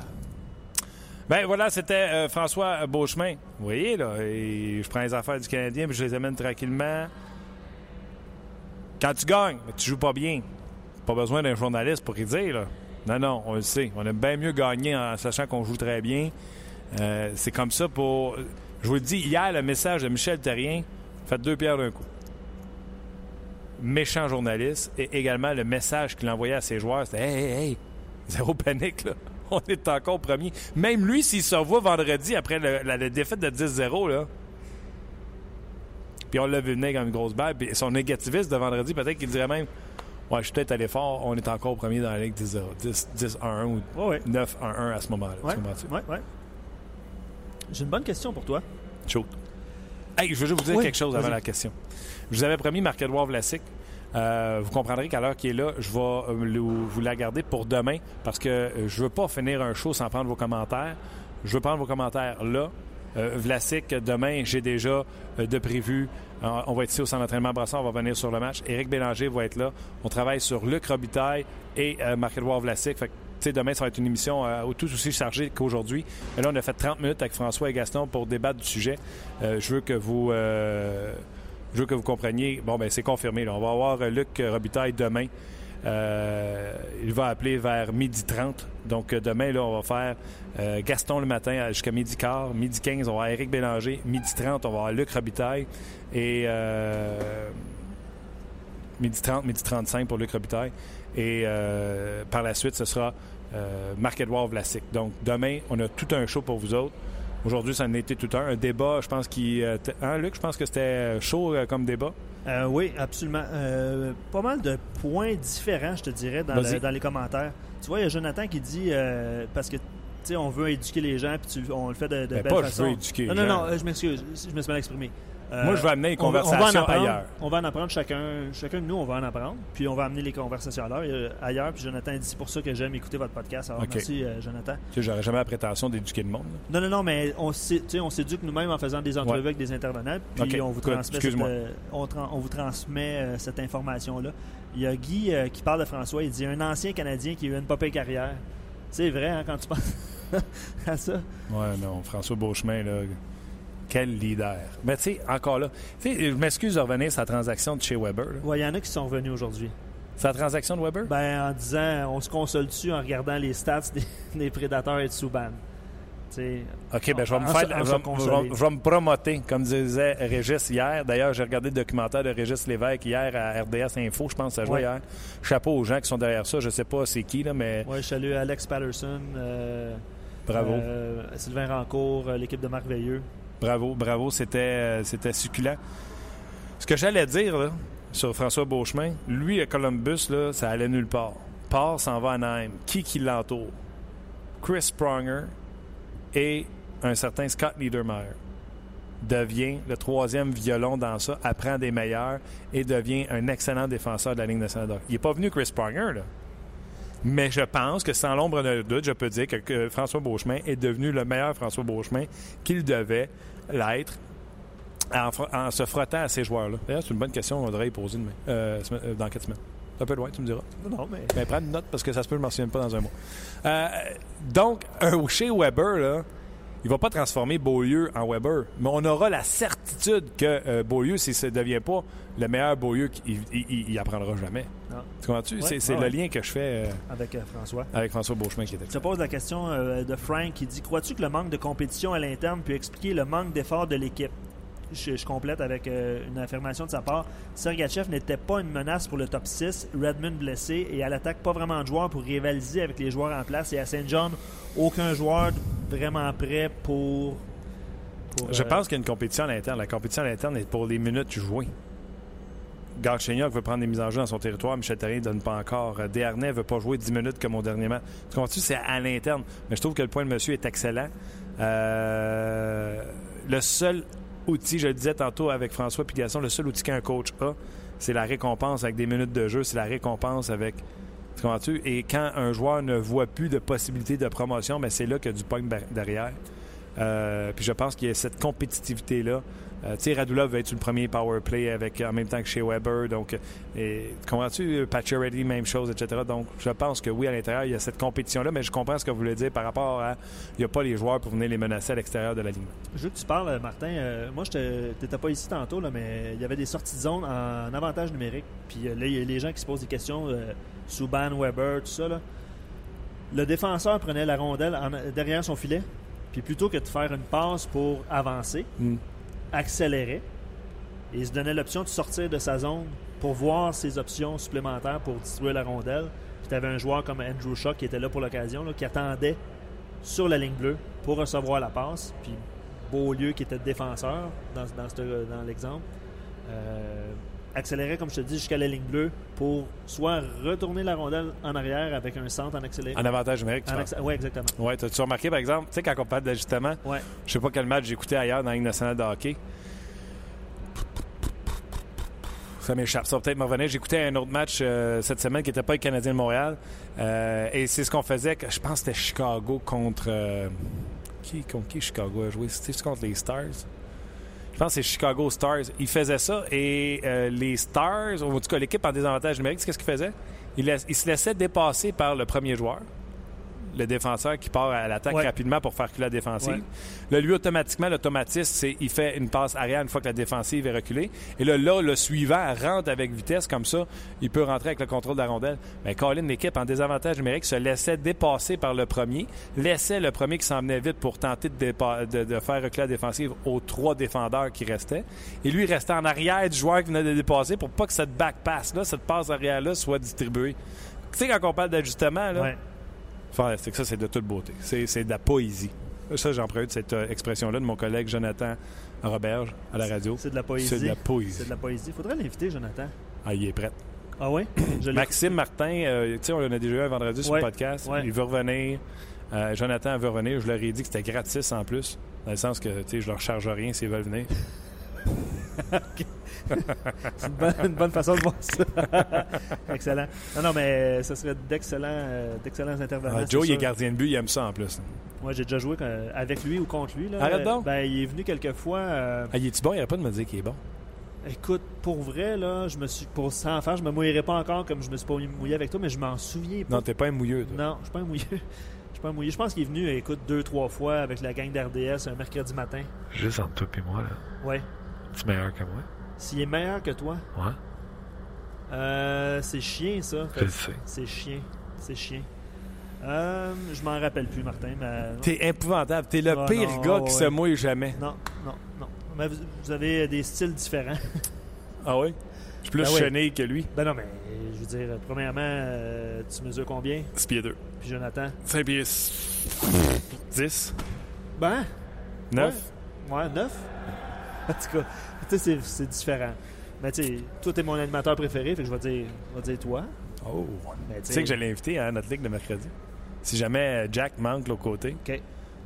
Ben voilà, c'était euh, François Beauchemin. Vous voyez, là, je prends les affaires du Canadien puis je les amène tranquillement. Quand tu gagnes, mais tu joues pas bien. Pas besoin d'un journaliste pour y dire. Là. Non, non, on le sait. On aime bien mieux gagner en sachant qu'on joue très bien. Euh, c'est comme ça pour. Je vous le dis, hier, le message de Michel Terrien, fait deux pierres d'un coup. Méchant journaliste. Et également, le message qu'il envoyait à ses joueurs, c'était Hey, hey, hey, zéro panique, là. *laughs* On est encore premier. Même lui, s'il se revoit vendredi après la, défaite de 10-0, là, puis on l'a vu venir comme une grosse balle. Puis son négativiste de vendredi, peut-être qu'il dirait même Ouais, je suis peut-être allé fort, on est encore premier dans la Ligue 10-1 ou 9-1-1 à ce moment-là. Ouais, ouais, ouais. J'ai une bonne question pour toi. Chaud. Hey, je veux juste vous dire quelque chose avant la question. Je vous avais promis Marc-Edouard Vlasic. Euh, vous comprendrez qu'à l'heure qui est là, je vais euh, vous la garder pour demain parce que euh, je veux pas finir un show sans prendre vos commentaires. Je veux prendre vos commentaires là. Euh, Vlasic, demain, j'ai déjà euh, de prévu. Euh, on va être ici au centre d'entraînement Brassard, on va venir sur le match. Éric Bélanger va être là. On travaille sur Luc Robitaille et Marc-Edouard Vlasic. Fait demain, ça va être une émission tout aussi chargée qu'aujourd'hui. Mais là, on a fait 30 minutes avec François et Gaston pour débattre du sujet. je veux que vous... je veux que vous compreniez. Bon, ben c'est confirmé. On va avoir Luc Robitaille demain. Euh, il va appeler vers midi 30. Donc, euh, demain, là, on va faire euh, Gaston le matin euh, jusqu'à midi quart. Midi 15, on va avoir Éric Bélanger. Midi 30, on va avoir Luc Robitaille. Et euh, midi 30, midi 35 pour Luc Robitaille. Et euh, par la suite, ce sera euh, Marc-Edouard Vlasic. Donc, demain, on a tout un show pour vous autres. Aujourd'hui, ça en a été tout un. Un débat, je pense qu'il. euh, Hein, Luc, je pense que c'était chaud euh, comme débat. Euh, oui, absolument. Euh, pas mal de points différents, je te dirais, dans, le- dans les commentaires. Tu vois, il y a Jonathan qui dit euh, parce que tu sais, on veut éduquer les gens, puis tu- on le fait de, de Ben, belle pas je façon. veux éduquer non, non, non, je m'excuse, je me suis mal exprimé. Euh, Moi, je vais amener les on va- on va en conversations ailleurs. On va en apprendre chacun, chacun de nous, on va en apprendre, puis on va amener les conversations ailleurs. euh, ailleurs puis Jonathan dit c'est pour ça que j'aime écouter votre podcast. Alors Ok. merci, euh, Jonathan. Tu sais, j'aurais jamais la prétention d'éduquer le monde. là. Non, non, non, mais on, s'é- tu sais, on s'éduque nous-mêmes en faisant des entrevues Ouais. avec des intervenants, puis Ok, on, vous transmet cette, euh, on, vous transmet euh, cette information-là. Il y a Guy euh, qui parle de François, il dit un ancien Canadien qui a eu une popée carrière. C'est vrai, hein, quand tu *laughs* penses à ça. Ouais, non, François Beauchemin, là, quel leader. Mais tu sais, encore là, tu sais, je m'excuse de revenir sur la transaction de chez Weber. Ouais, il y en a qui sont revenus aujourd'hui. La transaction de Weber? Ben, en disant, on se console dessus en regardant les stats des, *laughs* des prédateurs et de Souban. OK, ben je vais me faire, je vais, je je me promoter, comme disait Régis hier. D'ailleurs, j'ai regardé le documentaire de Régis Lévesque hier à RDS Info, je pense que ça jouait Ouais. hier. Chapeau aux gens qui sont derrière ça. Je sais pas c'est qui, là, mais Ouais, je salue Alex Patterson, euh, bravo. euh, Sylvain Rancourt, euh, l'équipe de Marc Veilleux. Bravo, bravo, c'était, euh, c'était succulent. Ce que j'allais dire sur François Beauchemin, lui à Columbus, là, ça allait nulle part. Part s'en va à Anaheim. Qui qui l'entoure? Chris Pronger et un certain Scott Niedermayer devient le troisième violon dans ça, apprend des meilleurs et devient un excellent défenseur de la Ligue nationale. Il n'est pas venu Chris Pronger, là. Mais je pense que sans l'ombre d'un doute, je peux dire que, que François Beauchemin est devenu le meilleur François Beauchemin qu'il devait l'être en, se frottant à ces joueurs-là. D'ailleurs, c'est une bonne question qu'on devrait y poser demain. Euh, euh, dans quatre semaines. C'est un peu loin, tu me diras. Non, mais. Mais prends une note parce que ça se peut, je ne m'en souviens pas dans un mois. Euh, donc, un chez Weber, là, il va pas transformer Beaulieu en Weber, mais on aura la certitude que euh, Beaulieu, si ça ne devient pas le meilleur Beaulieu, il, il, il apprendra jamais. Non. Tu comprends-tu? Ouais, c'est ouais, le lien que je fais euh, Avec euh, François. avec François Beauchemin qui est Je te pose la question euh, de Frank qui dit Crois-tu que le manque de compétition à l'interne peut expliquer le manque d'effort de l'équipe? Je, je complète avec une affirmation de sa part. Sergachev n'était pas une menace pour le top 6, Redmond blessé et à l'attaque pas vraiment de joueurs pour rivaliser avec les joueurs en place et à Saint John aucun joueur vraiment prêt pour. pour, Je pense qu'il y a une compétition à l'interne. La compétition à l'interne est pour les minutes jouées. Galchenyuk veut prendre des mises en jeu dans son territoire. Michel Therrien ne donne pas encore. Euh, Desharnais ne veut pas jouer 10 minutes comme au dernier match. Tu comprends-tu? C'est à l'interne. Mais je trouve que le point de monsieur est excellent. Euh, le seul outil, je le disais tantôt avec François Pigasson, le seul outil qu'un coach a, c'est la récompense avec des minutes de jeu. C'est la récompense avec... Tu comprends-tu? Et quand un joueur ne voit plus de possibilité de promotion, ben c'est là qu'il y a du pogne derrière. Euh, puis je pense qu'il y a cette compétitivité-là. Euh, tu sais, Radulov va être sur le premier power play avec, en même temps que chez Weber. Donc, euh, et, comprends-tu? Pacioretty, même chose, etc. Donc, je pense que oui, à l'intérieur, il y a cette compétition-là, mais je comprends ce que vous voulez dire par rapport à. Il n'y a pas les joueurs pour venir les menacer à l'extérieur de la ligne. Je veux que tu parles, Martin. Euh, moi, tu n'étais pas ici tantôt, là, mais il y avait des sorties de zone en avantage numérique. Puis euh, là, il y a les gens qui se posent des questions. Euh, Subban, Weber, tout ça. Là. Le défenseur prenait la rondelle en- derrière son filet. Puis plutôt que de faire une passe pour avancer, Mm. Accélérait. Et il se donnait l'option de sortir de sa zone pour voir ses options supplémentaires pour distribuer la rondelle. Puis tu avais un joueur comme Andrew Shaw qui était là pour l'occasion, qui attendait sur la ligne bleue pour recevoir la passe. Puis Beaulieu, qui était défenseur dans l'exemple, euh, accélérait, comme je te dis, jusqu'à la ligne bleue pour soit retourner la rondelle en arrière avec un centre en accéléré. En avantage numérique, tu ouais, exactement. Ouais, t'as-tu remarqué, par exemple, tu sais, quand on parle d'ajustement, Ouais. je sais pas quel match j'écoutais ailleurs dans la Ligue nationale de hockey. Ça m'échappe. Ça peut-être me revenir. J'écoutais un autre match euh, cette semaine qui n'était pas le Canadien de Montréal. Euh, et c'est ce qu'on faisait. Je pense que c'était Chicago contre. euh, qui, contre qui Chicago a joué? C'était contre les Stars? Je pense que c'est Chicago Stars. Ils faisaient ça et euh, les Stars, ou en tout cas l'équipe en désavantage numérique, qu'est-ce qu'ils faisaient ils se laissaient dépasser par le premier joueur le défenseur qui part à l'attaque Ouais. rapidement pour faire reculer la défensive. Ouais. Là, lui, automatiquement, l'automatisme, c'est il fait une passe arrière une fois que la défensive est reculée. Et là, là, le suivant rentre avec vitesse, comme ça, il peut rentrer avec le contrôle de la rondelle. Mais Colin, l'équipe en désavantage numérique, se laissait dépasser par le premier, laissait le premier qui s'en venait vite pour tenter de, dépa- de- de faire reculer la défensive aux trois défendeurs qui restaient. Et lui, il restait en arrière du joueur qui venait de dépasser pour pas que cette back pass-là, cette passe arrière-là, soit distribuée. Tu sais, quand on parle d'ajustement, là, Ouais. Fantastique. Ça, c'est de toute beauté. C'est de la poésie. Ça, j'ai emprunté cette euh, expression-là de mon collègue Jonathan Roberge à la radio. C'est de la poésie. C'est de la poésie. C'est de la poésie. Faudrait l'inviter, Jonathan. Ah, il est prêt. Ah oui? Maxime Martin, euh, tu sais, on en a déjà eu un vendredi sur Ouais. le podcast. Ouais. Il veut revenir. Euh, Jonathan veut revenir. Je leur ai dit que c'était gratis en plus. Dans le sens que, tu sais, je leur charge rien s'ils veulent venir. *laughs* *laughs* *laughs* C'est une bonne, une bonne façon de voir ça. *laughs* Excellent. Non, non, mais ce serait d'excellents, euh, d'excellents intervenants. Ah, Joe, il est gardien de but, il aime ça en plus. Moi, j'ai déjà joué euh, avec lui ou contre lui. Là. Arrête donc. Ben, il est venu quelques fois. euh, Ah, il est-tu bon? Il n'aurait pas de me dire qu'il est bon. Écoute, pour vrai, là, je me suis. Pour sans faire, je me mouillerai pas encore comme je me suis pas mouillé avec toi, mais je m'en souviens pas. Non, t'es pas un mouilleux, toi. Non, je suis pas un mouilleux. *laughs* Je suis pas un mouilleux. Je pense qu'il est venu, écoute, deux, trois fois avec la gang d'RDS un mercredi matin. Juste entre toi et moi, là. Ouais. Tu es meilleur que moi? S'il est meilleur que toi, Ouais. euh, c'est chien, ça. Je le sais. C'est chien. C'est chien. Euh, je m'en rappelle plus, Martin, mais. T'es épouvantable. T'es le Ah, pire non, gars ouais. qui se mouille jamais. Non, non, non. Mais vous, vous avez des styles différents. Ah oui? Je suis plus Ben oui. chenille que lui. ben non, mais je veux dire, premièrement, euh, tu mesures combien? 6 pieds 2. Puis Jonathan? 5 pieds 10. Ben? 9. Ouais, ouais neuf. *laughs* en tout cas, c'est- c'est différent. Mais tu sais, toi, t'es mon animateur préféré, fait que je vais dire, je vais dire toi. Oh. Mais Tu sais que je l'ai invité à notre ligue de mercredi. Si jamais Jack manque de l'autre côté. OK.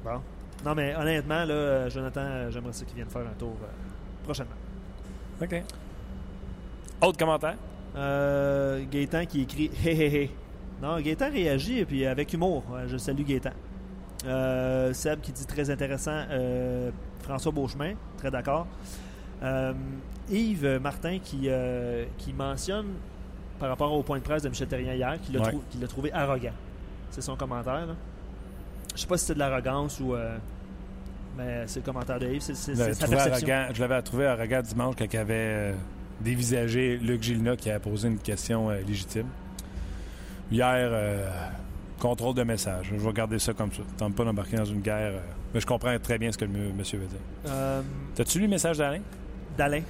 Bon. Non, mais honnêtement, là, euh, Jonathan, euh, j'aimerais ça qu'il vienne faire un tour euh, prochainement. OK. Autre commentaire? Euh, Gaétan qui écrit Hé hé hé. Non, Gaétan réagit et puis avec humour. Ouais, je salue Gaétan. Euh, Seb qui dit très intéressant. euh, François Beauchemin, très d'accord. Euh, Yves Martin qui, euh, qui mentionne par rapport au point de presse de Michel Terrien hier qu'il l'a Ouais. trou- trouvé arrogant. C'est son commentaire. Là. Je sais pas si c'est de l'arrogance ou. euh, mais c'est le commentaire de Yves. C'est, sa perception. arrogant- je l'avais trouvé arrogant dimanche quand il avait dévisagé Luc Gilna qui a posé une question légitime. Hier, contrôle de message. Je vais garder ça comme ça. Je tente pas d'embarquer dans une guerre. euh, mais je comprends très bien ce que le monsieur veut dire. Euh, T'as-tu lu le message d'Alain? D'Alain.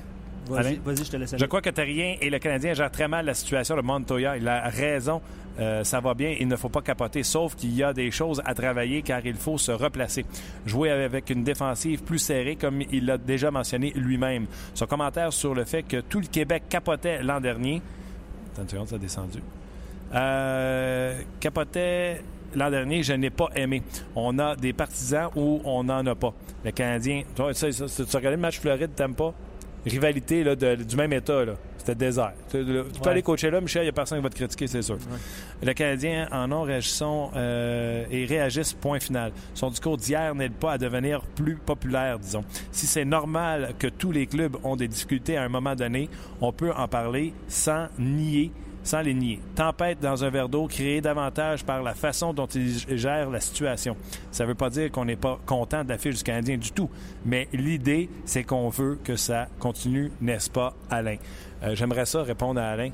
Vas-y, je te laisse aller. Je crois que Terrien et le Canadien gèrent très mal la situation de Montoya. Il a raison. Euh, ça va bien. Il ne faut pas capoter. Sauf qu'il y a des choses à travailler car il faut se replacer. Jouer avec une défensive plus serrée, comme il l'a déjà mentionné lui-même. Son commentaire sur le fait que tout le Québec capotait l'an dernier. Attends une seconde, ça a descendu. Euh, l'an dernier, je n'ai pas aimé. On a des partisans ou on n'en a pas. Le Canadien, ça, ça, tu regardé le match Floride, t'aimes pas? Rivalité là, de- du même état, là. C'était désert. Tu, tu peux Ouais. aller coacher là, Michel, il n'y a personne qui va te critiquer, c'est sûr. Le Canadien en ont réagissons euh, et réagissent, point final. Son discours d'hier n'aide pas à devenir plus populaire, disons. Si c'est normal que tous les clubs ont des difficultés à un moment donné, on peut en parler sans nier sans les nier. Tempête dans un verre d'eau créée davantage par la façon dont ils gèrent la situation. Ça ne veut pas dire qu'on n'est pas content de la fiche du Canadien du tout, mais l'idée, c'est qu'on veut que ça continue, n'est-ce pas, Alain? Euh, J'aimerais ça répondre à Alain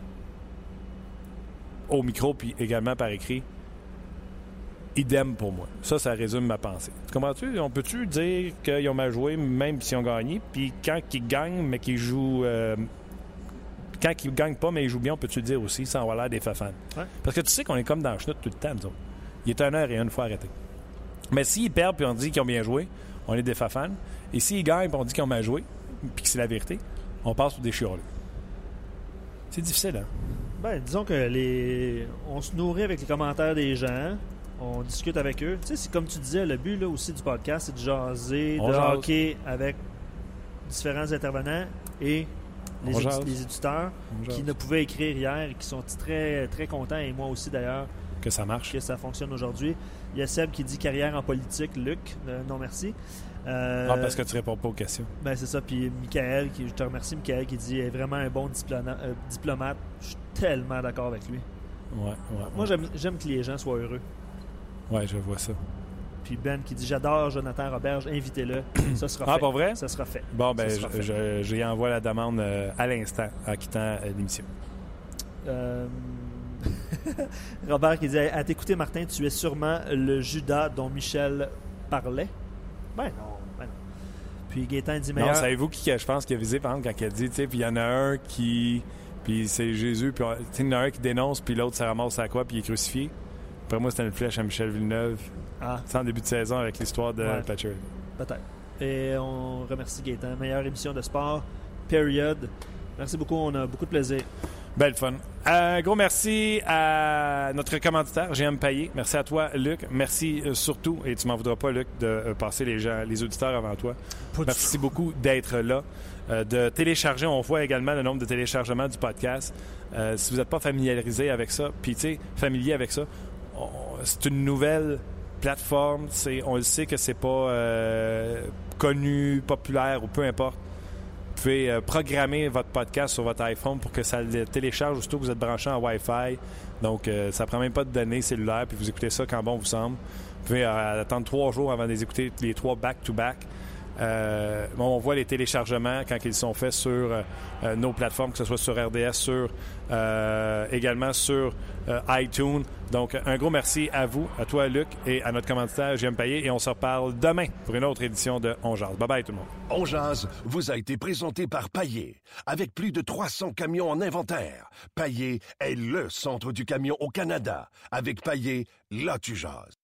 au micro, puis également par écrit. Idem pour moi. Ça, ça résume ma pensée. Tu comprends-tu? On peut-tu dire qu'ils ont mal joué, même s'ils ont gagné, puis quand ils gagnent, mais qu'ils jouent... euh, quand ils gagnent pas, mais ils jouent bien, on peut-tu le dire aussi, sans avoir l'air des fafans. Ouais. Parce que tu sais qu'on est comme dans le chenoute tout le temps, nous autres. Il est une heure et une fois arrêté. Mais s'ils perdent puis on dit qu'ils ont bien joué, on est des fafans. Et s'ils gagnent puis on dit qu'ils ont mal joué, puis que c'est la vérité, on passe pour des chiolés. C'est difficile, hein? Ben, disons que les. On se nourrit avec les commentaires des gens. On discute avec eux. Tu sais, c'est comme tu disais, le but là, aussi du podcast, c'est de jaser, On de jase. hockey avec différents intervenants et les, les éditeurs qui ne pouvaient écrire hier et qui sont très, très contents, et moi aussi d'ailleurs, Que ça marche. que ça fonctionne aujourd'hui. Il y a Seb qui dit carrière en politique, Luc, euh, non merci. Euh, Ah, parce que tu réponds pas aux questions. Ben c'est ça. Puis Michael, qui, je te remercie, Michael, qui dit est vraiment un bon euh, diplomate. Je suis tellement d'accord avec lui. Ouais, ouais. Moi, ouais. j'aime j'aime que les gens soient heureux. Ouais, je vois ça. Puis Ben qui dit J'adore Jonathan Roberge, invitez-le. *clears throat* Ça sera Ah, fait. pour vrai? Ça sera fait. Bon, ben, j'y envoie la demande euh, à l'instant en quittant euh, l'émission. Euh, *laughs* Robert qui dit À t'écouter, Martin, tu es sûrement le Judas dont Michel parlait. Ben non, ben non. Puis Gaétan dit Non, meilleur. savez-vous qui, je pense, qui a visé, par exemple, quand il a dit, tu sais, puis il y en a un qui. Puis c'est Jésus, puis il y en a un qui dénonce, puis l'autre, ça ramasse à quoi, puis il est crucifié? Après moi, c'était une flèche à Michel Villeneuve. Ah, C'est en début de saison avec l'histoire de Ouais. Patrick. peut-être. Et on remercie Gaétan. Meilleure émission de sport, period. Merci beaucoup, on a beaucoup de plaisir. Belle fun. Un gros merci à notre commanditaire, GM Payet. Merci à toi, Luc. Merci euh, surtout, et tu m'en voudras pas, Luc, de euh, passer les, gens, les auditeurs avant toi. Merci beaucoup d'être là, euh, de télécharger. On voit également le nombre de téléchargements du podcast. Euh, si vous n'êtes pas familiarisé avec ça, puis tu sais, familier avec ça, c'est une nouvelle plateforme. C'est, on le sait que c'est pas euh, connu, populaire ou peu importe. Vous pouvez euh, programmer votre podcast sur votre iPhone pour que ça le télécharge aussitôt que vous êtes branché en Wi-Fi. Donc, euh, ça prend même pas de données cellulaires, puis vous écoutez ça quand bon vous semble. Vous pouvez euh, attendre trois jours avant de les écouter, les trois back-to-back. Euh, bon, on voit les téléchargements quand ils sont faits sur euh, euh, nos plateformes, que ce soit sur RDS, sur euh, également sur euh, iTunes. Donc, un gros merci à vous, à toi, Luc, et à notre commanditaire, JM Payet. Et on se reparle demain pour une autre édition de On Jase. Bye bye, tout le monde. On jase vous a été présenté par Paillé. Avec plus de 300 camions en inventaire, Paillé est le centre du camion au Canada. Avec Paillé, là tu jases.